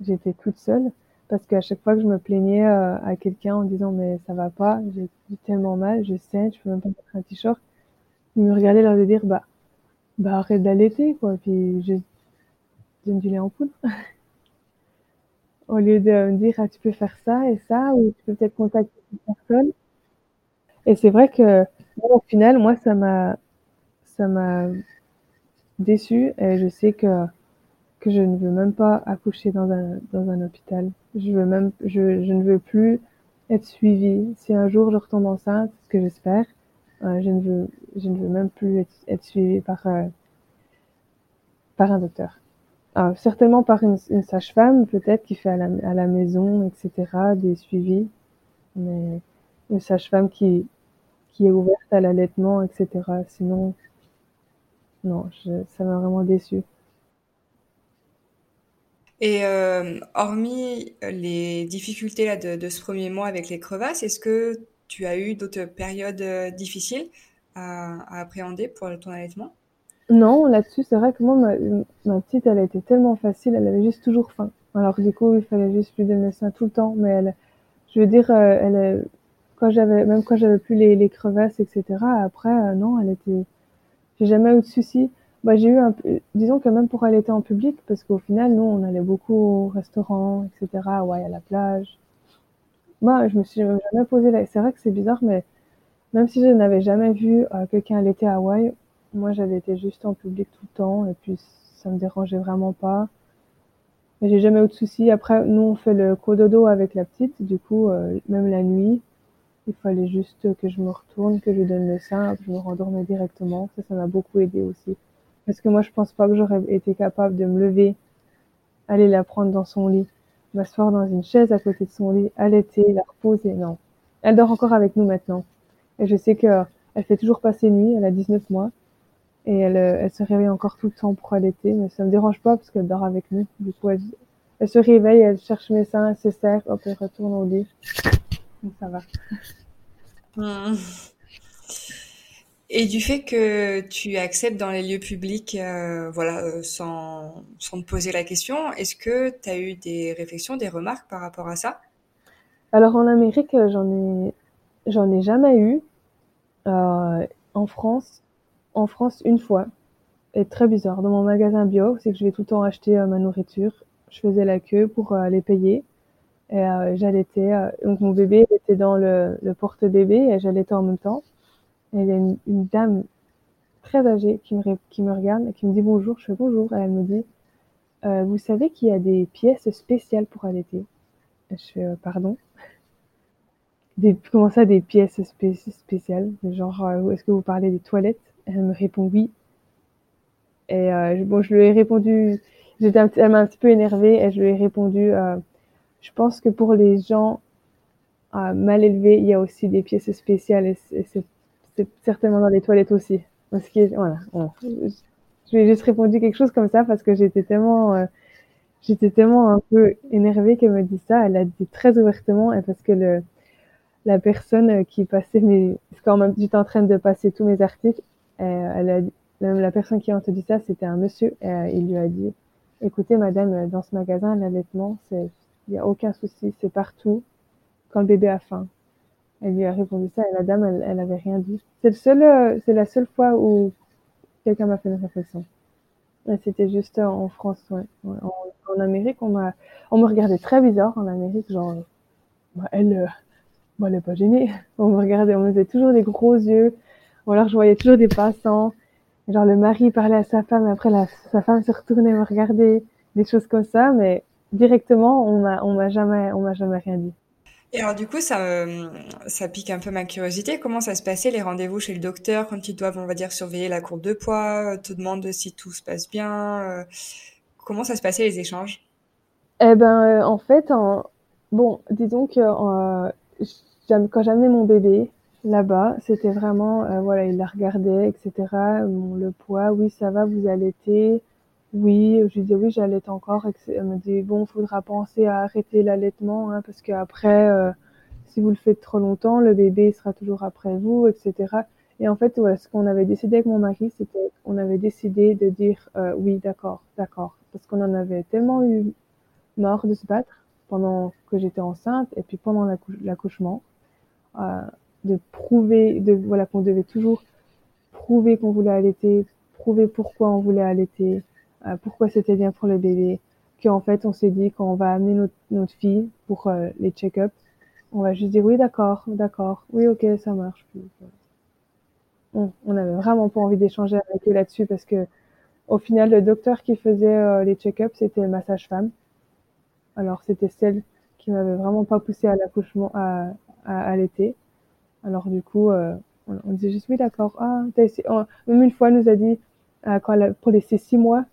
j'étais toute seule. Parce qu'à chaque fois que je me plaignais euh, à quelqu'un en disant mais ça va pas, j'ai tellement mal, je saigne, je peux même pas mettre un t-shirt, ils me regardaient leur de dire bah bah arrête d'allaiter quoi, puis je donne du lait en poudre. Au lieu de me dire ah tu peux faire ça et ça ou tu peux peut-être contacter une personne. Et c'est vrai que au final moi ça m'a ça m'a déçue et je sais que que je ne veux même pas accoucher dans un dans un hôpital. Je veux même je, je ne veux plus être suivie. Si un jour je retombe enceinte, ce que j'espère, euh, je ne veux je ne veux même plus être, être suivie par euh, par un docteur. Certainement par une, une sage-femme, peut-être qui fait à la, à la maison, etc., des suivis, mais une sage-femme qui qui est ouverte à l'allaitement, etc. Sinon, non, ça m'a vraiment déçue. Et euh, hormis les difficultés là, de, ce premier mois avec les crevasses, est-ce que tu as eu d'autres périodes euh, difficiles à, appréhender pour ton allaitement? Non, là-dessus, c'est vrai que moi, ma, petite, elle a été tellement facile, elle avait juste toujours faim. Alors du coup, il fallait juste lui donner sein tout le temps, mais je veux dire, euh, elle, quand j'avais, même quand j'avais plus les, les, crevasses, etc. Après, euh, non, elle était, j'ai jamais eu de soucis. Bah, j'ai eu un disons que même pour allaiter en public, parce qu'au final, nous, on allait beaucoup au restaurant, etc., ouais, à la plage. Moi, je me suis jamais posé la, c'est vrai que c'est bizarre, mais même si je n'avais jamais vu euh, quelqu'un allaiter à Hawaï, moi, j'allaitais juste en public tout le temps, et puis ça me dérangeait vraiment pas. J'ai jamais eu de soucis. Après, nous, on fait le cododo avec la petite, du coup, euh, même la nuit, il fallait juste que je me retourne, que je donne le sein, que je me rendormais directement. Ça, ça m'a beaucoup aidé aussi. Parce que moi, je pense pas que j'aurais été capable de me lever, aller la prendre dans son lit, m'asseoir dans une chaise à côté de son lit, allaiter, la reposer. Non. Elle dort encore avec nous maintenant. Et je sais que elle fait toujours passer nuit. Elle a 19 mois. Et elle, elle se réveille encore tout le temps pour allaiter. Mais ça me dérange pas parce qu'elle dort avec nous. Du coup, elle, se réveille, elle cherche mes seins, elle se sert, hop, elle retourne au lit. Donc ça va. Mmh. Et du fait que tu acceptes dans les lieux publics, euh, voilà, euh, sans, sans, te poser la question, est-ce que tu as eu des réflexions, des remarques par rapport à ça? Alors en Amérique, j'en ai, ai jamais eu. Euh, en France, en France une fois, et très bizarre. Dans mon magasin bio, c'est que je vais tout le temps acheter euh, ma nourriture. Je faisais la queue pour euh, aller payer. Et j'allaitais. donc mon bébé était dans le, le porte-bébé et j'allaitais en même temps. Il y a une, dame très âgée qui me, regarde et qui me dit bonjour. Je fais bonjour. Et elle me dit euh, Vous savez qu'il y a des pièces spéciales pour allaiter? Je fais euh, Pardon? Comment ça, des pièces spé spéciales? Genre, euh, est-ce que vous parlez des toilettes? Elle me répond oui. Et bon, je lui ai répondu. J'étais elle m'a un petit peu énervée et je lui ai répondu Je pense que pour les gens mal élevés, il y a aussi des pièces spéciales c'est certainement dans les toilettes aussi. Parce que, voilà, je lui ai juste répondu quelque chose comme ça parce que j'étais tellement, euh, j'étais tellement un peu énervée qu'elle me dit ça. Elle a dit très ouvertement et parce que la personne qui passait mes, parce qu'en même j'étais en train de passer tous mes articles, euh, elle a, la personne qui a entendu ça, c'était un monsieur, euh, il lui a dit, écoutez, madame, dans ce magasin, l'allaitement, c'est, il n'y a aucun souci, c'est partout quand le bébé a faim. Elle lui a répondu ça et la dame, elle, elle avait rien dit. C'est le seul, euh, c'est la seule fois où quelqu'un m'a fait une réflexion. C'était juste en France. En, Amérique, on m'a, on me regardait très bizarre en Amérique, genre, bah, elle, euh, bah, elle est pas gênée. On me regardait, on me faisait toujours des gros yeux. Ou alors je voyais toujours des passants. Genre le mari parlait à sa femme, et après sa femme se retournait me regarder, des choses comme ça, mais directement, on m'a, on m'a jamais, on m'a jamais rien dit. Et alors du coup, ça, ça pique un peu ma curiosité. Comment ça se passait les rendez-vous chez le docteur quand ils doivent, on va dire, surveiller la courbe de poids, te demandent si tout se passe bien euh, Comment ça se passait les échanges? Eh ben, euh, en fait, bon, disons que euh, quand j'amenais mon bébé là-bas, c'était vraiment, euh, voilà, il la regardait, etc. Le poids, oui, ça va, vous allaitez oui, je lui dis oui, j'allaite encore. Elle me dit bon, faudra penser à arrêter l'allaitement hein, parce qu'après, euh, si vous le faites trop longtemps, le bébé sera toujours après vous, etc. Et en fait, ce qu'on avait décidé avec mon mari, c'était on avait décidé de dire euh, oui, d'accord, d'accord, parce qu'on en avait tellement eu marre de se battre pendant que j'étais enceinte et puis pendant l'accouchement, euh, de prouver, voilà qu'on devait toujours prouver qu'on voulait allaiter, prouver pourquoi on voulait allaiter, pourquoi c'était bien pour le bébé, qu'en fait on s'est dit quand on va amener notre, fille pour euh, les check-up, on va juste dire oui d'accord, d'accord, oui ok ça marche. On n'avait vraiment pas envie d'échanger avec eux là-dessus parce que au final, le docteur qui faisait euh, les check-ups, c'était ma sage-femme. Alors, c'était celle qui m'avait vraiment pas poussé à l'accouchement, à, l'été. Alors, du coup, euh, on, disait juste, oui, d'accord. Ah, même une fois, elle nous a dit, euh, pour ces six mois,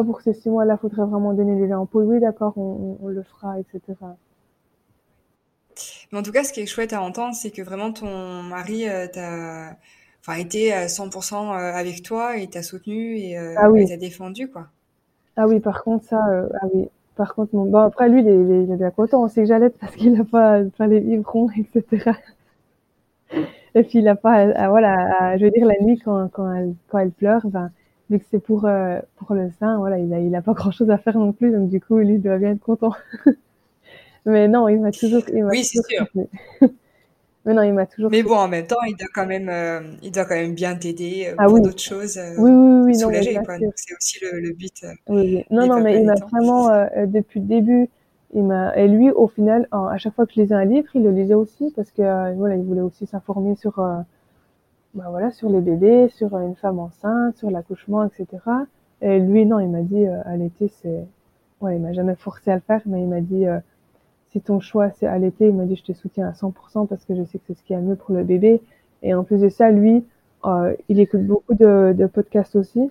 ah, pour ces six mois-là, faudrait vraiment donner les ampoules. Oui, d'accord, on, on, le fera, etc. Mais en tout cas, ce qui est chouette à entendre, c'est que vraiment ton mari t'a enfin, été à 100% euh, avec toi et t'a soutenu et euh, ah t'a défendu, quoi. Ah oui, par contre, ça, euh, ah oui. Par contre, bon, après, lui, il est, il est bien content. On sait que j'allais parce qu'il n'a pas, pas les biberons, etc. Et puis, il a pas, voilà, je veux dire, la nuit, quand, quand, elle, quand elle pleure, ben, vu que c'est pour, pour le sein, voilà, il a, il a pas grand chose à faire non plus. Donc, du coup, lui, il doit bien être content. Mais non, il m'a toujours, il oui, c'est sûr. Mais non, il m'a toujours. Mais bon, en même temps, il doit quand même, euh, il doit quand même bien t'aider euh, ah, pour d'autres choses. Euh, oui, oui, oui, soulager, c'est aussi le, le but. oui, oui. Non, non, mais il m'a vraiment, depuis le début, il m'a, et lui, au final, à chaque fois que je lisais un livre, il le lisait aussi parce que, voilà, il voulait aussi s'informer sur, bah voilà, sur les bébés, sur une femme enceinte, sur l'accouchement, etc. Et lui, non, il m'a dit, à l'été, c'est, ouais, il m'a jamais forcé à le faire, mais il m'a dit, si ton choix c'est allaiter, il m'a dit je te soutiens à 100% parce que je sais que c'est ce qui est mieux pour le bébé. Et en plus de ça, lui, euh, il écoute beaucoup de, podcasts aussi.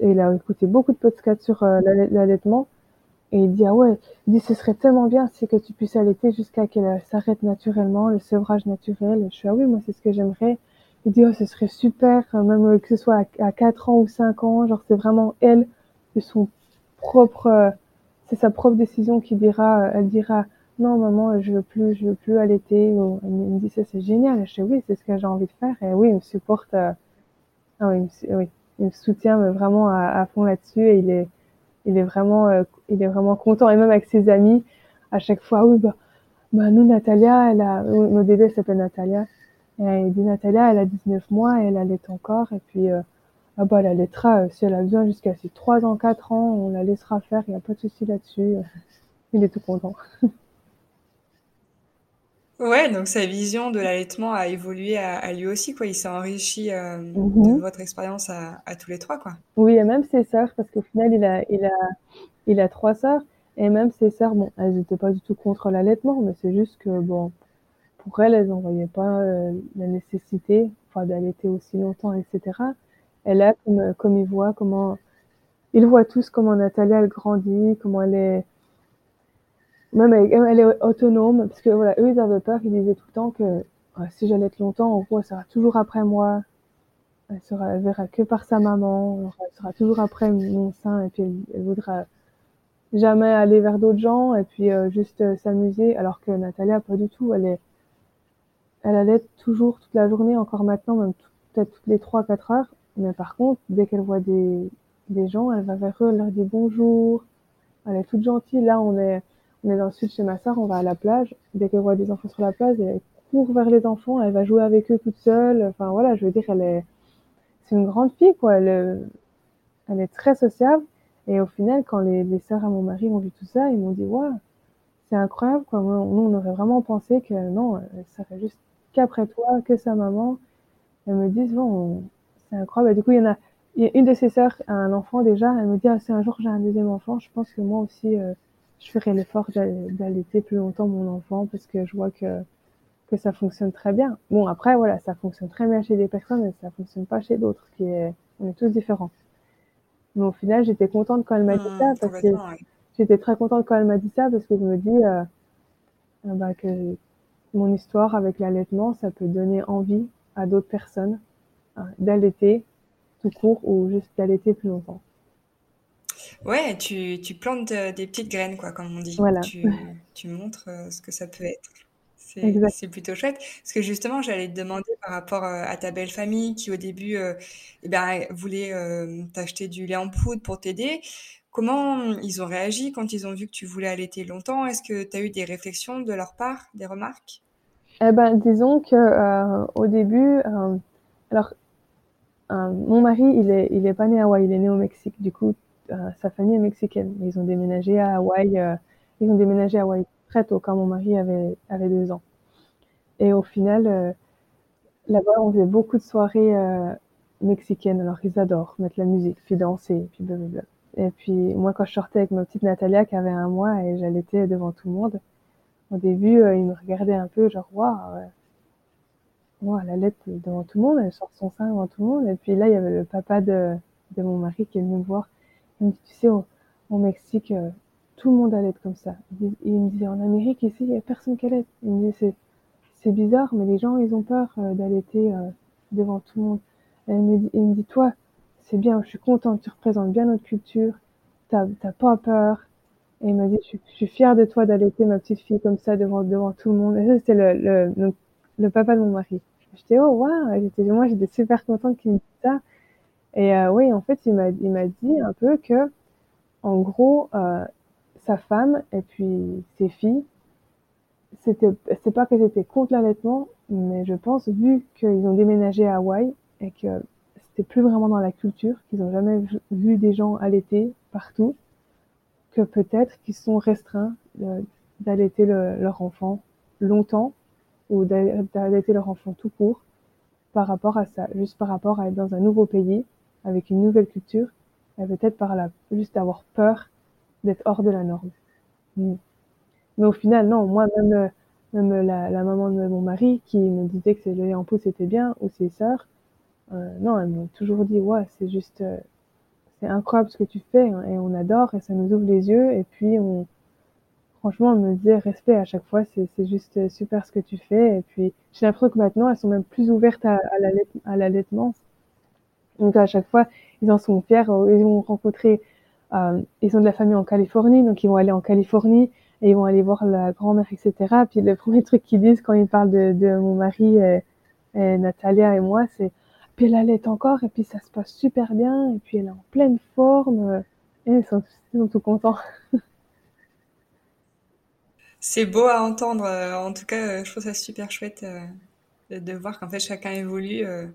Et il a écouté beaucoup de podcasts sur euh, l'allaitement. Et il dit, ah ouais, il dit, ce serait tellement bien, c'est que tu puisses allaiter jusqu'à qu'elle s'arrête naturellement, le sevrage naturel. Je suis, ah oui, moi, c'est ce que j'aimerais. Il dit, oh, ce serait super, même que ce soit à, à 4 ans ou 5 ans, genre, c'est vraiment elle, de son propre, euh, c'est sa propre décision qui dira, elle dira, non maman je veux plus je veux plus allaiter. Ou elle me dit ça c'est génial. Je dis oui c'est ce que j'ai envie de faire. Et oui il me supporte euh, ah oui, il me, soutient vraiment à, fond là-dessus. Et il est il est vraiment euh, il est vraiment content. Et même avec ses amis à chaque fois oui bah, bah nous Natalia elle a mon bébé s'appelle Natalia et dit Natalia elle a 19 mois et elle allait encore et puis euh, ah bah elle allaitera euh, si elle a besoin jusqu'à ses 3 ans 4 ans on la laissera faire il n'y a pas de souci là-dessus il est tout content Ouais, donc sa vision de l'allaitement a évolué à, lui aussi, quoi. Il s'est enrichi euh, de mhm. votre expérience à, à, tous les trois, quoi. Oui, et même ses sœurs, parce qu'au final, il a, il a, il a trois sœurs, et même ses sœurs, bon, elles n'étaient pas du tout contre l'allaitement, mais c'est juste que, bon, pour elles, elles n'en voyaient pas euh, la nécessité, d'allaiter aussi longtemps, etc. Et là, comme, comme ils voient comment, ils voient tous comment Natalia, elle grandit, comment elle est, même elle, est autonome, parce que voilà, eux, ils avaient peur, ils disaient tout le temps que euh, si j'allais être longtemps, en gros, elle sera toujours après moi. Elle sera, elle verra que par sa maman. Elle sera toujours après mon sein, et puis elle, voudra jamais aller vers d'autres gens, et puis euh, juste euh, s'amuser. Alors que Natalia, pas du tout. Elle est, elle allait toujours toute la journée, encore maintenant, même peut-être toutes les trois, quatre heures. Mais par contre, dès qu'elle voit des, gens, elle va vers eux, elle leur dit bonjour. Elle est toute gentille. Là, on est, on est dans le sud chez ma soeur, on va à la plage. Dès qu'elle voit des enfants sur la plage, elle court vers les enfants, elle va jouer avec eux toute seule. Enfin voilà, je veux dire, elle est, c'est une grande fille quoi. Elle, est très sociable. Et au final, quand les, les sœurs à mon mari ont vu tout ça, ils m'ont dit waouh, c'est incroyable quoi. nous, on aurait vraiment pensé que non, ça serait juste qu'après toi, que sa maman. Elles me disent bon, c'est incroyable. Et du coup, il y en a, il y a une de ses sœurs a un enfant déjà. Elle me dit ah, si un jour j'ai un deuxième enfant, je pense que moi aussi. Euh, je ferai l'effort d'allaiter plus longtemps mon enfant parce que je vois que que ça fonctionne très bien. Bon après voilà, ça fonctionne très bien chez des personnes et ça fonctionne pas chez d'autres, qui est on est tous différents. Mais au final, j'étais contente quand elle m'a dit mmh, ça parce que j'étais très contente quand elle m'a dit ça parce que je me dis euh, euh, bah, que mon histoire avec l'allaitement, ça peut donner envie à d'autres personnes hein, d'allaiter tout court ou juste d'allaiter plus longtemps. Ouais, tu, tu plantes des petites graines, quoi, comme on dit. Tu, tu montres euh, ce que ça peut être. C'est plutôt chouette. Parce que justement, j'allais te demander par rapport euh, à ta belle famille qui au début euh, eh ben, voulait euh, t'acheter du lait en poudre pour t'aider. Comment ils ont réagi quand ils ont vu que tu voulais allaiter longtemps? Est-ce que tu as eu des réflexions de leur part, des remarques? Eh ben, disons que au début, alors mon mari, il est, il est pas né à Hawaï, il est né au Mexique. Du coup, sa famille est mexicaine. Ils ont déménagé à Hawaï. ils ont déménagé à Hawaï très tôt, quand mon mari avait, avait deux ans. Et au final, euh, là-bas, on faisait beaucoup de soirées euh, mexicaines. Alors, ils adorent mettre la musique, puis danser, puis blablabla. Et puis, moi, quand je sortais avec ma petite Natalia, qui avait un mois, et j'allaitais devant tout le monde, au début, euh, ils me regardaient un peu, genre, waouh, wow, elle allait devant tout le monde, elle sort son sein devant tout le monde. Et puis là, il y avait le papa de, de mon mari qui est venu me voir. Il me dit, tu sais, au, au Mexique, tout le monde allait comme ça. Il, me disait, en Amérique, ici, il n'y a personne qui allait. Il me disait, c'est bizarre, mais les gens, ils ont peur euh, d'allaiter euh, devant tout le monde. Il, me il me dit, toi, c'est bien, je suis contente, tu représentes bien notre culture, t'as pas peur. Et il m'a dit, je, suis fière de toi d'allaiter ma petite fille comme ça devant, devant tout le monde. Et ça, c'était le, le, le, papa de mon mari. J'étais, oh, waouh, moi, j'étais super contente qu'il me dise ça. Et euh, oui, en fait, il m'a, il m'a dit un peu que, en gros, euh, sa femme et puis ses filles, c'était, c'est pas qu'elles étaient contre l'allaitement, mais je pense, vu qu'ils ont déménagé à Hawaï et que c'était plus vraiment dans la culture, qu'ils ont jamais vu des gens allaiter partout, que peut-être qu'ils sont restreints d'allaiter leur enfant longtemps ou d'allaiter leur enfant tout court par rapport à ça, juste par rapport à être dans un nouveau pays avec une nouvelle culture et peut-être par là, juste avoir peur d'être hors de la norme. Mm. Mais au final, non, moi, même, même la, maman de mon mari qui me disait que lait en poudre c'était bien, ou ses sœurs, euh, non, elles m'ont toujours dit, ouais, c'est juste, euh, c'est incroyable ce que tu fais, hein, et on adore, et ça nous ouvre les yeux, et puis on, franchement, on me disait respect à chaque fois, c'est juste super ce que tu fais, et puis j'ai l'impression que maintenant, elles sont même plus ouvertes à, l'allaitement. Donc à chaque fois, ils en sont fiers, ils ont rencontré euh, ils ont de la famille en Californie, donc ils vont aller en Californie et ils vont aller voir la grand-mère, etc. Puis le premier truc qu'ils disent quand ils parlent de, mon mari, Natalia et moi, c'est puis elle allait encore et puis ça se passe super bien et puis elle est en pleine forme et ils sont, ils sont tout contents. C'est beau à entendre. En tout cas, je trouve ça super chouette euh, de voir qu'en fait chacun évolue euh,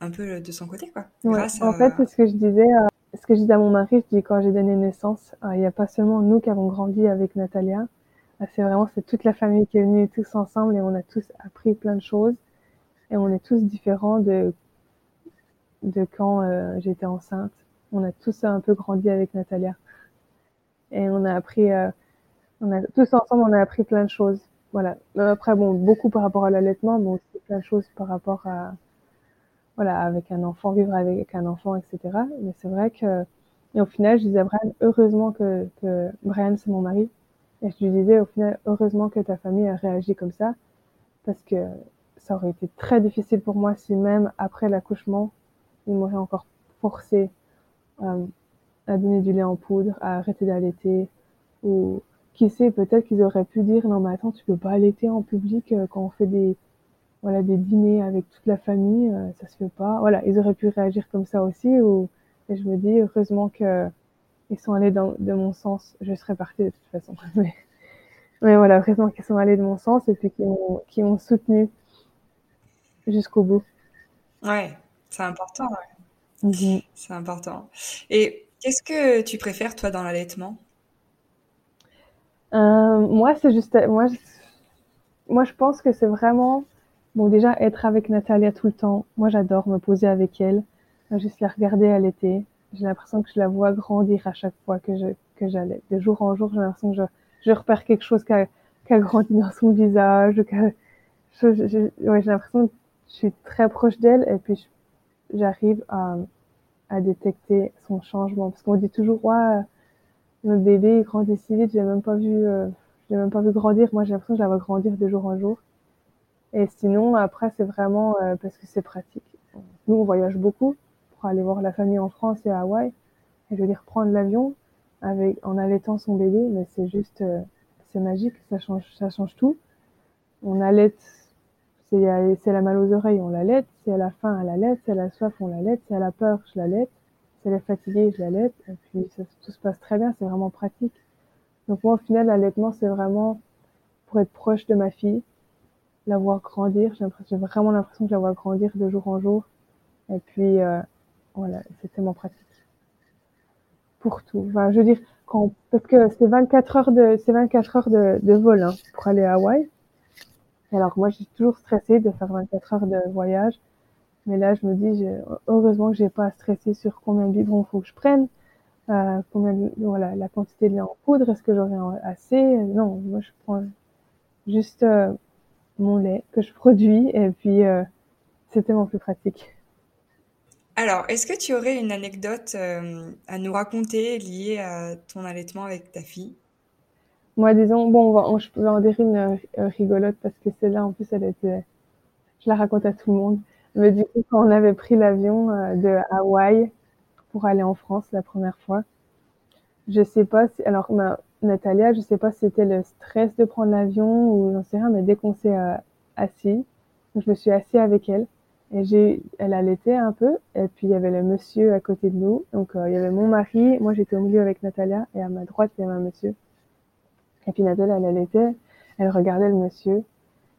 un peu de son côté, quoi. Ouais, en fait, c'est ce que je disais ce que je dis à mon mari, je dis quand j'ai donné naissance, euh, il n'y a pas seulement nous qui avons grandi avec Natalia, euh, c'est vraiment c'est toute la famille qui est venue tous ensemble et on a tous appris plein de choses et on est tous différents de de quand euh, j'étais enceinte. On a tous un peu grandi avec Natalia et on a appris, on a tous ensemble on a appris plein de choses. Voilà. Après bon beaucoup par rapport à l'allaitement, mais aussi plein de choses par rapport à voilà, avec un enfant, vivre avec un enfant, etc. Mais c'est vrai que, et au final, je disais à Brian, heureusement que, que Brian, c'est mon mari. Et je lui disais, au final, heureusement que ta famille a réagi comme ça, parce que ça aurait été très difficile pour moi si même après l'accouchement, ils m'auraient encore forcé euh, à donner du lait en poudre, à arrêter d'allaiter, ou qui sait, peut-être qu'ils auraient pu dire, non mais attends, tu peux pas allaiter en public euh, quand on fait des, voilà des dîners avec toute la famille, euh, ça se fait pas. Voilà, ils auraient pu réagir comme ça aussi. Ou et je me dis heureusement que ils sont allés dans de mon sens. Je serais partie de toute façon, mais voilà, heureusement qu'ils sont allés de mon sens et puis qu'ils m'ont soutenu jusqu'au bout. Ouais, c'est important. C'est important. Et qu'est-ce que tu préfères toi dans l'allaitement? Euh, Moi, c'est juste moi. Je, moi, je pense que c'est vraiment Bon, déjà, être avec Natalia tout le temps, moi j'adore me poser avec elle, juste la regarder l'été. J'ai l'impression que je la vois grandir à chaque fois que je que j'allais. De jour en jour, j'ai l'impression que je, je repère quelque chose qui a, grandi dans son visage. ouais, j'ai l'impression que je suis très proche d'elle et puis j'arrive à, à détecter son changement. Parce qu'on dit toujours, ouais, notre bébé grandit si vite, j'ai même pas vu, euh, même pas vu grandir. Moi, j'ai l'impression que je la vois grandir de jour en jour. Et sinon, après, c'est vraiment euh, parce que c'est pratique. Nous, on voyage beaucoup pour aller voir la famille en France et à Hawaï. Et je veux dire, prendre l'avion avec en allaitant son bébé, mais c'est juste, euh, c'est magique, ça change, ça change tout. on allait, c'est la mal aux oreilles, on l'allait, si elle a faim, elle allait, si elle a soif, on l'allait, si elle a peur, je l'allais, si elle est fatiguée, je l'allais, et puis tout se passe très bien, c'est vraiment pratique. Donc moi, au final, l'allaitement, c'est vraiment pour être proche de ma fille, la voir grandir. J'ai vraiment l'impression de la voir grandir de jour en jour. Et puis, euh, voilà, c'est tellement pratique. Pour tout. Enfin, je veux dire, quand, parce que c'est 24 heures de, c'est 24 heures de vol, hein, pour aller à Hawaï. Alors, moi, j'ai toujours stressé de faire 24 heures de voyage. Mais là, je me dis, heureusement que j'ai pas à stresser sur combien de biberons faut que je prenne, euh, combien, voilà, la quantité de lait en poudre, est-ce que j'aurai assez? Non, moi, je prends juste euh, mon lait que je produis et puis euh, c'est tellement plus pratique. Alors, est-ce que tu aurais une anecdote euh, à nous raconter liée à ton allaitement avec ta fille? Moi, disons, bon, je peux en dire une euh, rigolote parce que celle-là, en plus, elle était, je la raconte à tout le monde. Mais du coup, quand on avait pris l'avion de Hawaï pour aller en France la première fois, je sais pas si, alors, Natalia, je sais pas si c'était le stress de prendre l'avion ou j'en sais rien, mais dès qu'on s'est euh, assis, je me suis assis avec elle et j'ai, elle allaitait un peu et puis il y avait le monsieur à côté de nous, donc euh, il y avait mon mari, moi j'étais au milieu avec Natalia et à ma droite il y avait un monsieur. Et puis Natalia elle allaitait, elle regardait le monsieur,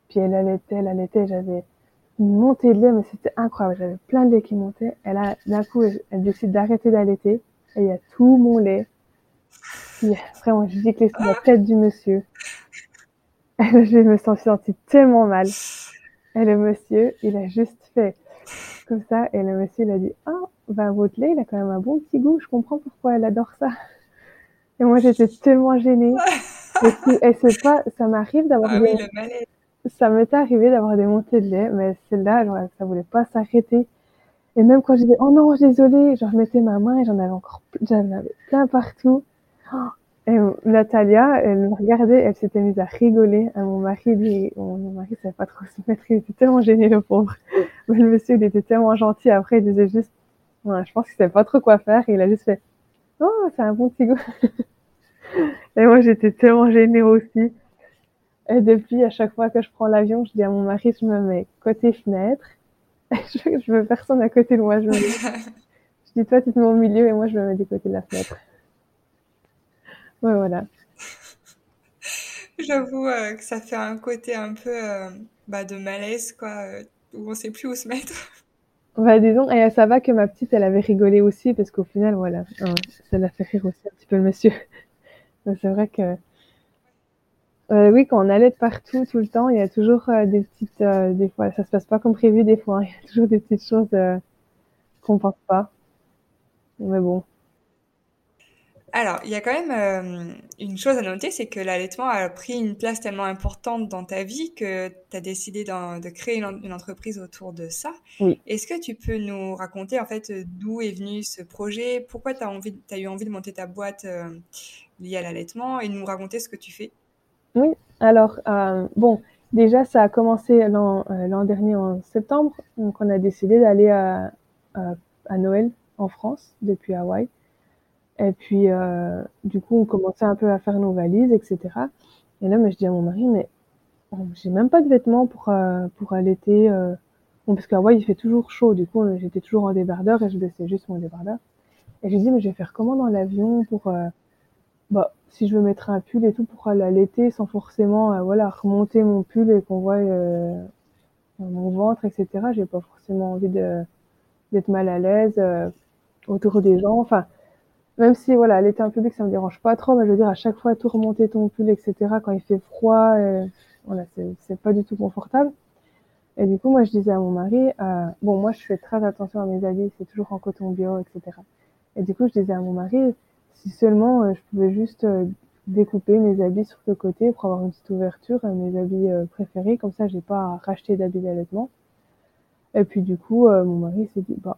puis elle allaitait, elle allaitait, j'avais une montée de lait mais c'était incroyable, j'avais plein de lait qui montait. Elle a d'un coup elle décide d'arrêter d'allaiter et il y a tout mon lait vraiment, je que sur la tête du monsieur. je me suis sentie tellement mal. Et le monsieur, il a juste fait comme ça. Et le monsieur, il a dit, ah, ben, votre lait, il a quand même un bon petit goût. Je comprends pourquoi elle adore ça. Et moi, j'étais tellement gênée. Et, c'est pas, ça m'arrive d'avoir ah des, ça m'était arrivé d'avoir des montées de lait, mais celle-là, genre, ça voulait pas s'arrêter. Et même quand je disais, oh non, désolée, je remettais ma main et j'en avais encore, j'en avais plein partout. Et Natalia, elle me regardait, elle s'était mise à rigoler. À mon mari, lui, mon mari savait pas trop se mettre, il était tellement gêné, le pauvre. Mais le monsieur, il était tellement gentil. Après, il disait juste, ouais, je pense qu'il savait pas trop quoi faire. Et il a juste fait, oh, c'est un bon petit goût. Et moi, j'étais tellement gênée aussi. Et depuis, à chaque fois que je prends l'avion, je dis à mon mari, je me mets côté fenêtre. je, je veux personne à côté de moi. Je, me je dis, toi, tu te mets au milieu et moi, je me mets du côté de la fenêtre. Ouais, voilà. J'avoue euh, que ça fait un côté un peu euh, bah, de malaise, quoi, euh, où on sait plus où se mettre. Bah, disons, et ça va que ma petite, elle avait rigolé aussi, parce qu'au final, voilà, hein, ça l'a fait rire aussi un petit peu le monsieur. C'est vrai que, oui, quand on allait partout, tout le temps, il y a toujours des petites, des fois, ça se passe pas comme prévu des fois, hein. il y a toujours des petites choses qu'on pense pas. Mais bon, alors, il y a quand même euh, une chose à noter, c'est que l'allaitement a pris une place tellement importante dans ta vie que tu as décidé de créer une, entreprise autour de ça. Oui. Est-ce que tu peux nous raconter en fait d'où est venu ce projet, pourquoi tu as, as, eu envie de monter ta boîte euh, liée à l'allaitement? Et nous raconter ce que tu fais Oui, alors, euh, bon, déjà ça a commencé l'an dernier en septembre, donc on a décidé d'aller à, à Noël en France depuis Hawaï. Et puis, euh, du coup, on commençait un peu à faire nos valises, etc. Et là, mais je dis à mon mari, mais j'ai même pas de vêtements pour, euh, pour allaiter. Euh. Bon, parce qu'à il fait toujours chaud. Du coup, j'étais toujours en débardeur et je baissais juste mon débardeur. Et je dis, mais je vais faire comment dans l'avion pour, euh, bah, si je veux mettre un pull et tout pour allaiter sans forcément, euh, voilà, remonter mon pull et qu'on voit mon ventre, etc. J'ai pas forcément envie d'être mal à l'aise autour des gens. Enfin, même si voilà, aller en public, ça me dérange pas trop, mais je veux dire, à chaque fois, tout remonter ton pull, etc., quand il fait froid, et, voilà, c'est pas du tout confortable. Et du coup, moi, je disais à mon mari, euh, bon, moi, je fais très attention à mes habits, c'est toujours en coton bio, etc. Et du coup, je disais à mon mari, si seulement euh, je pouvais juste euh, découper mes habits sur le côté pour avoir une petite ouverture, mes habits préférés, comme ça, j'ai pas à racheter d'habits d'allaitement. Et puis, du coup, mon mari s'est dit, bah,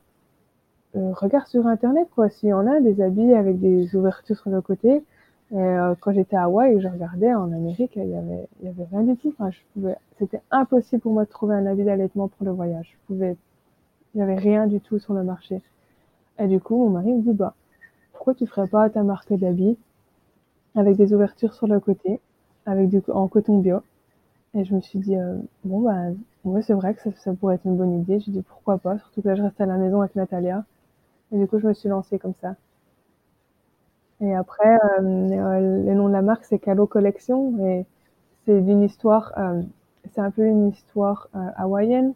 regarde sur internet quoi. S'il y en a des habits avec des ouvertures sur le côté et, euh, quand j'étais à Hawaï je regardais en Amérique il y avait il y avait rien du tout. Enfin c'était impossible pour moi de trouver un habit d'allaitement pour le voyage. Je pouvais il y avait rien du tout sur le marché. Et du coup mon mari me dit bah pourquoi tu ferais pas ta marque d'habits avec des ouvertures sur le côté avec du en coton bio? Et je me suis dit, euh, bon, bah, ouais, c'est vrai que ça, ça, pourrait être une bonne idée. J'ai dit, pourquoi pas, surtout que là, je reste à la maison avec Natalia. Et du coup, je me suis lancée comme ça. Et après, euh, euh le nom de la marque, c'est Calo Collection. Et c'est d'une histoire, euh, c'est un peu une histoire hawaïenne.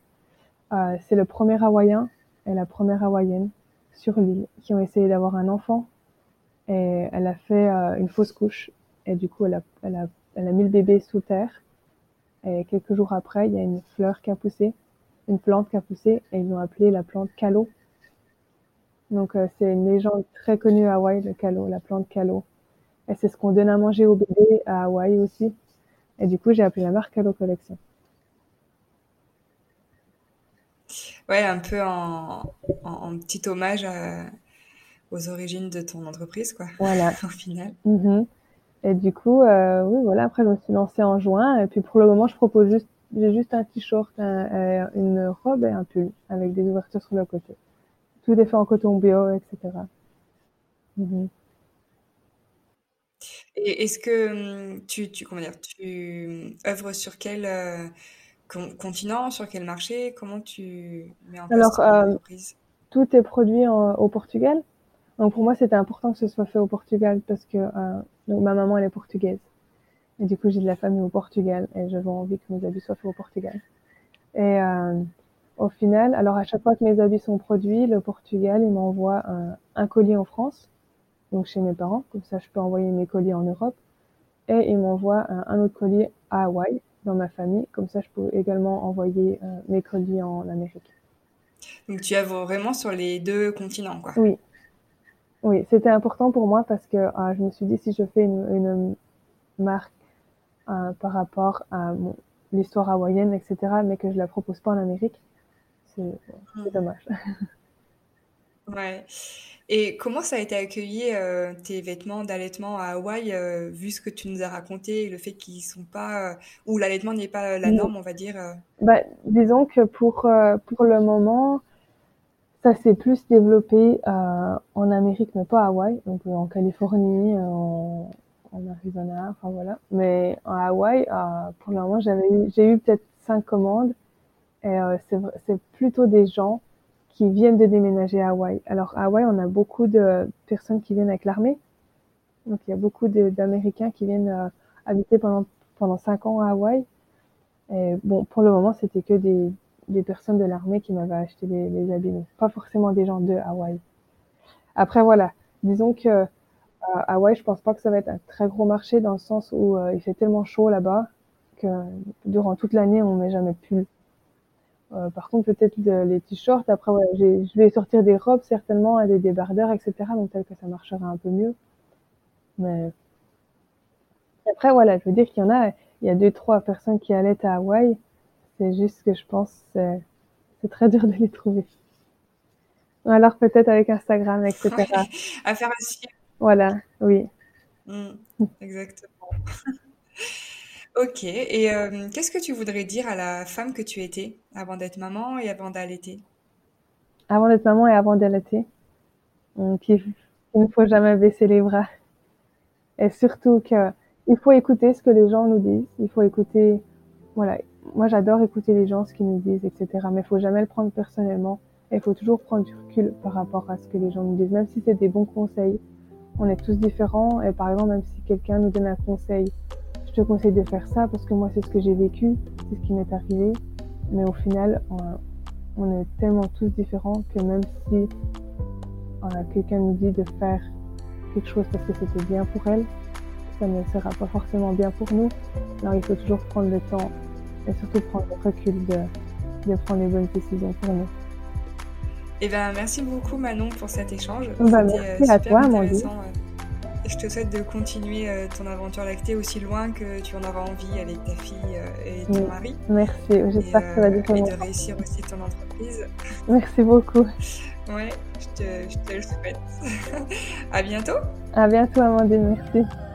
c'est le premier hawaïen et la première hawaïenne sur l'île qui ont essayé d'avoir un enfant. Et elle a fait une fausse couche. Et du coup, elle a mis le bébé sous terre. Et quelques jours après, il y a une fleur qui a poussé, une plante qui a poussé, et ils l'ont appelée la plante Calo. Donc euh, c'est une légende très connue à Hawaï, le Calo, la plante Calo. Et c'est ce qu'on donne à manger au bébé à Hawaï aussi. Et du coup, j'ai appelé la marque Calo Collection. Ouais, un peu en, en, petit hommage aux origines de ton entreprise, quoi. Voilà. Au final. Mm-hmm. Et du coup, euh, oui, voilà. Après, je me suis lancée en juin. Et puis pour le moment, je propose juste, j'ai juste un t-shirt, un, une robe et un pull avec des ouvertures sur le côté. Tout est fait en coton bio, etc. Mhm. Et est-ce que hum, tu, tu, comment dire, tu œuvres sur quel euh, continent, sur quel marché? Comment tu mets en place Alors, euh, tout est produit au Portugal. Donc pour moi, c'était important que ce soit fait au Portugal parce que euh, donc ma maman elle est portugaise et du coup j'ai de la famille au Portugal et j'avais envie que mes habits soient faits au Portugal. Et euh, au final, alors à chaque fois que mes habits sont produits, le Portugal il m'envoie un, un, colis en France, donc chez mes parents, comme ça je peux envoyer mes colis en Europe, et il m'envoie un, un, autre colis à Hawaï dans ma famille, comme ça je peux également envoyer euh, mes colis en Amérique. Donc tu as vraiment sur les deux continents, quoi. Oui, oui, c'était important pour moi parce que euh, je me suis dit si je fais une, une marque euh, par rapport à l'histoire hawaïenne, etc., mais que je la propose pas en Amérique, c'est mmh. dommage. Ouais. Et comment ça a été accueilli euh, tes vêtements d'allaitement à Hawaï, euh, vu ce que tu nous as raconté, le fait qu'ils sont pas, euh, ou l'allaitement n'est pas la norme, on va dire. Bah, disons que pour pour le moment, ça s'est plus développé en Amérique, mais pas à Hawaï, donc en Californie, en, en, Arizona, enfin voilà. Mais à Hawaï, pour le moment, j'avais j'ai eu peut-être cinq commandes, euh, c'est, plutôt des gens qui viennent de déménager à Hawaï. Alors à Hawaï, on a beaucoup de personnes qui viennent avec l'armée, donc il y a beaucoup d'Américains qui viennent habiter pendant pendant cinq ans à Hawaï. Et bon, pour le moment, c'était que des des personnes de l'armée qui m'avaient acheté les, les habits, pas forcément des gens de Hawaï. Après voilà, disons que euh, Hawaï, je pense pas que ça va être un très gros marché dans le sens où euh, il fait tellement chaud là-bas que durant toute l'année on met jamais de pull. Euh, par contre, peut-être les t-shirts. Après, ouais, je vais sortir des robes certainement et des débardeurs, etc. Donc peut-être que ça marchera un peu mieux. Mais après, voilà, je veux dire qu'il y en a, il y a deux, trois personnes qui allaient à Hawaï c'est juste que je pense que c'est très dur de les trouver. Alors peut-être avec Instagram, etc. à faire un Voilà, oui. Mmh, exactement. ok. Et euh, qu'est-ce que tu voudrais dire à la femme que tu étais avant d'être maman et avant d'allaiter? Avant d'être maman et avant d'allaiter, il ne faut jamais baisser les bras. Et surtout qu'il faut écouter ce que les gens nous disent. Il faut écouter, voilà, moi, j'adore écouter les gens, ce qu'ils nous disent, etc. Mais il faut jamais le prendre personnellement. Il faut toujours prendre du recul par rapport à ce que les gens nous disent, même si c'est des bons conseils. On est tous différents. Et par exemple, même si quelqu'un nous donne un conseil, je te conseille de faire ça parce que moi, c'est ce que j'ai vécu, c'est ce qui m'est arrivé. Mais au final, on, est tellement tous différents que même si euh, quelqu'un nous dit de faire quelque chose parce que c'était bien pour elle, ça ne sera pas forcément bien pour nous. Alors il faut toujours prendre le temps et surtout prendre le recul de, de prendre les bonnes décisions pour nous. Eh ben, merci beaucoup Manon pour cet échange. Bah, merci euh, à toi, Amandine. Euh, je te souhaite de continuer euh, ton aventure lactée aussi loin que tu en auras envie avec ta fille et ton mari. Merci, j'espère que ça va Et de réussir aussi ton entreprise. Merci beaucoup. Ouais, je te, je te le souhaite. à bientôt. À bientôt, Amandine, merci.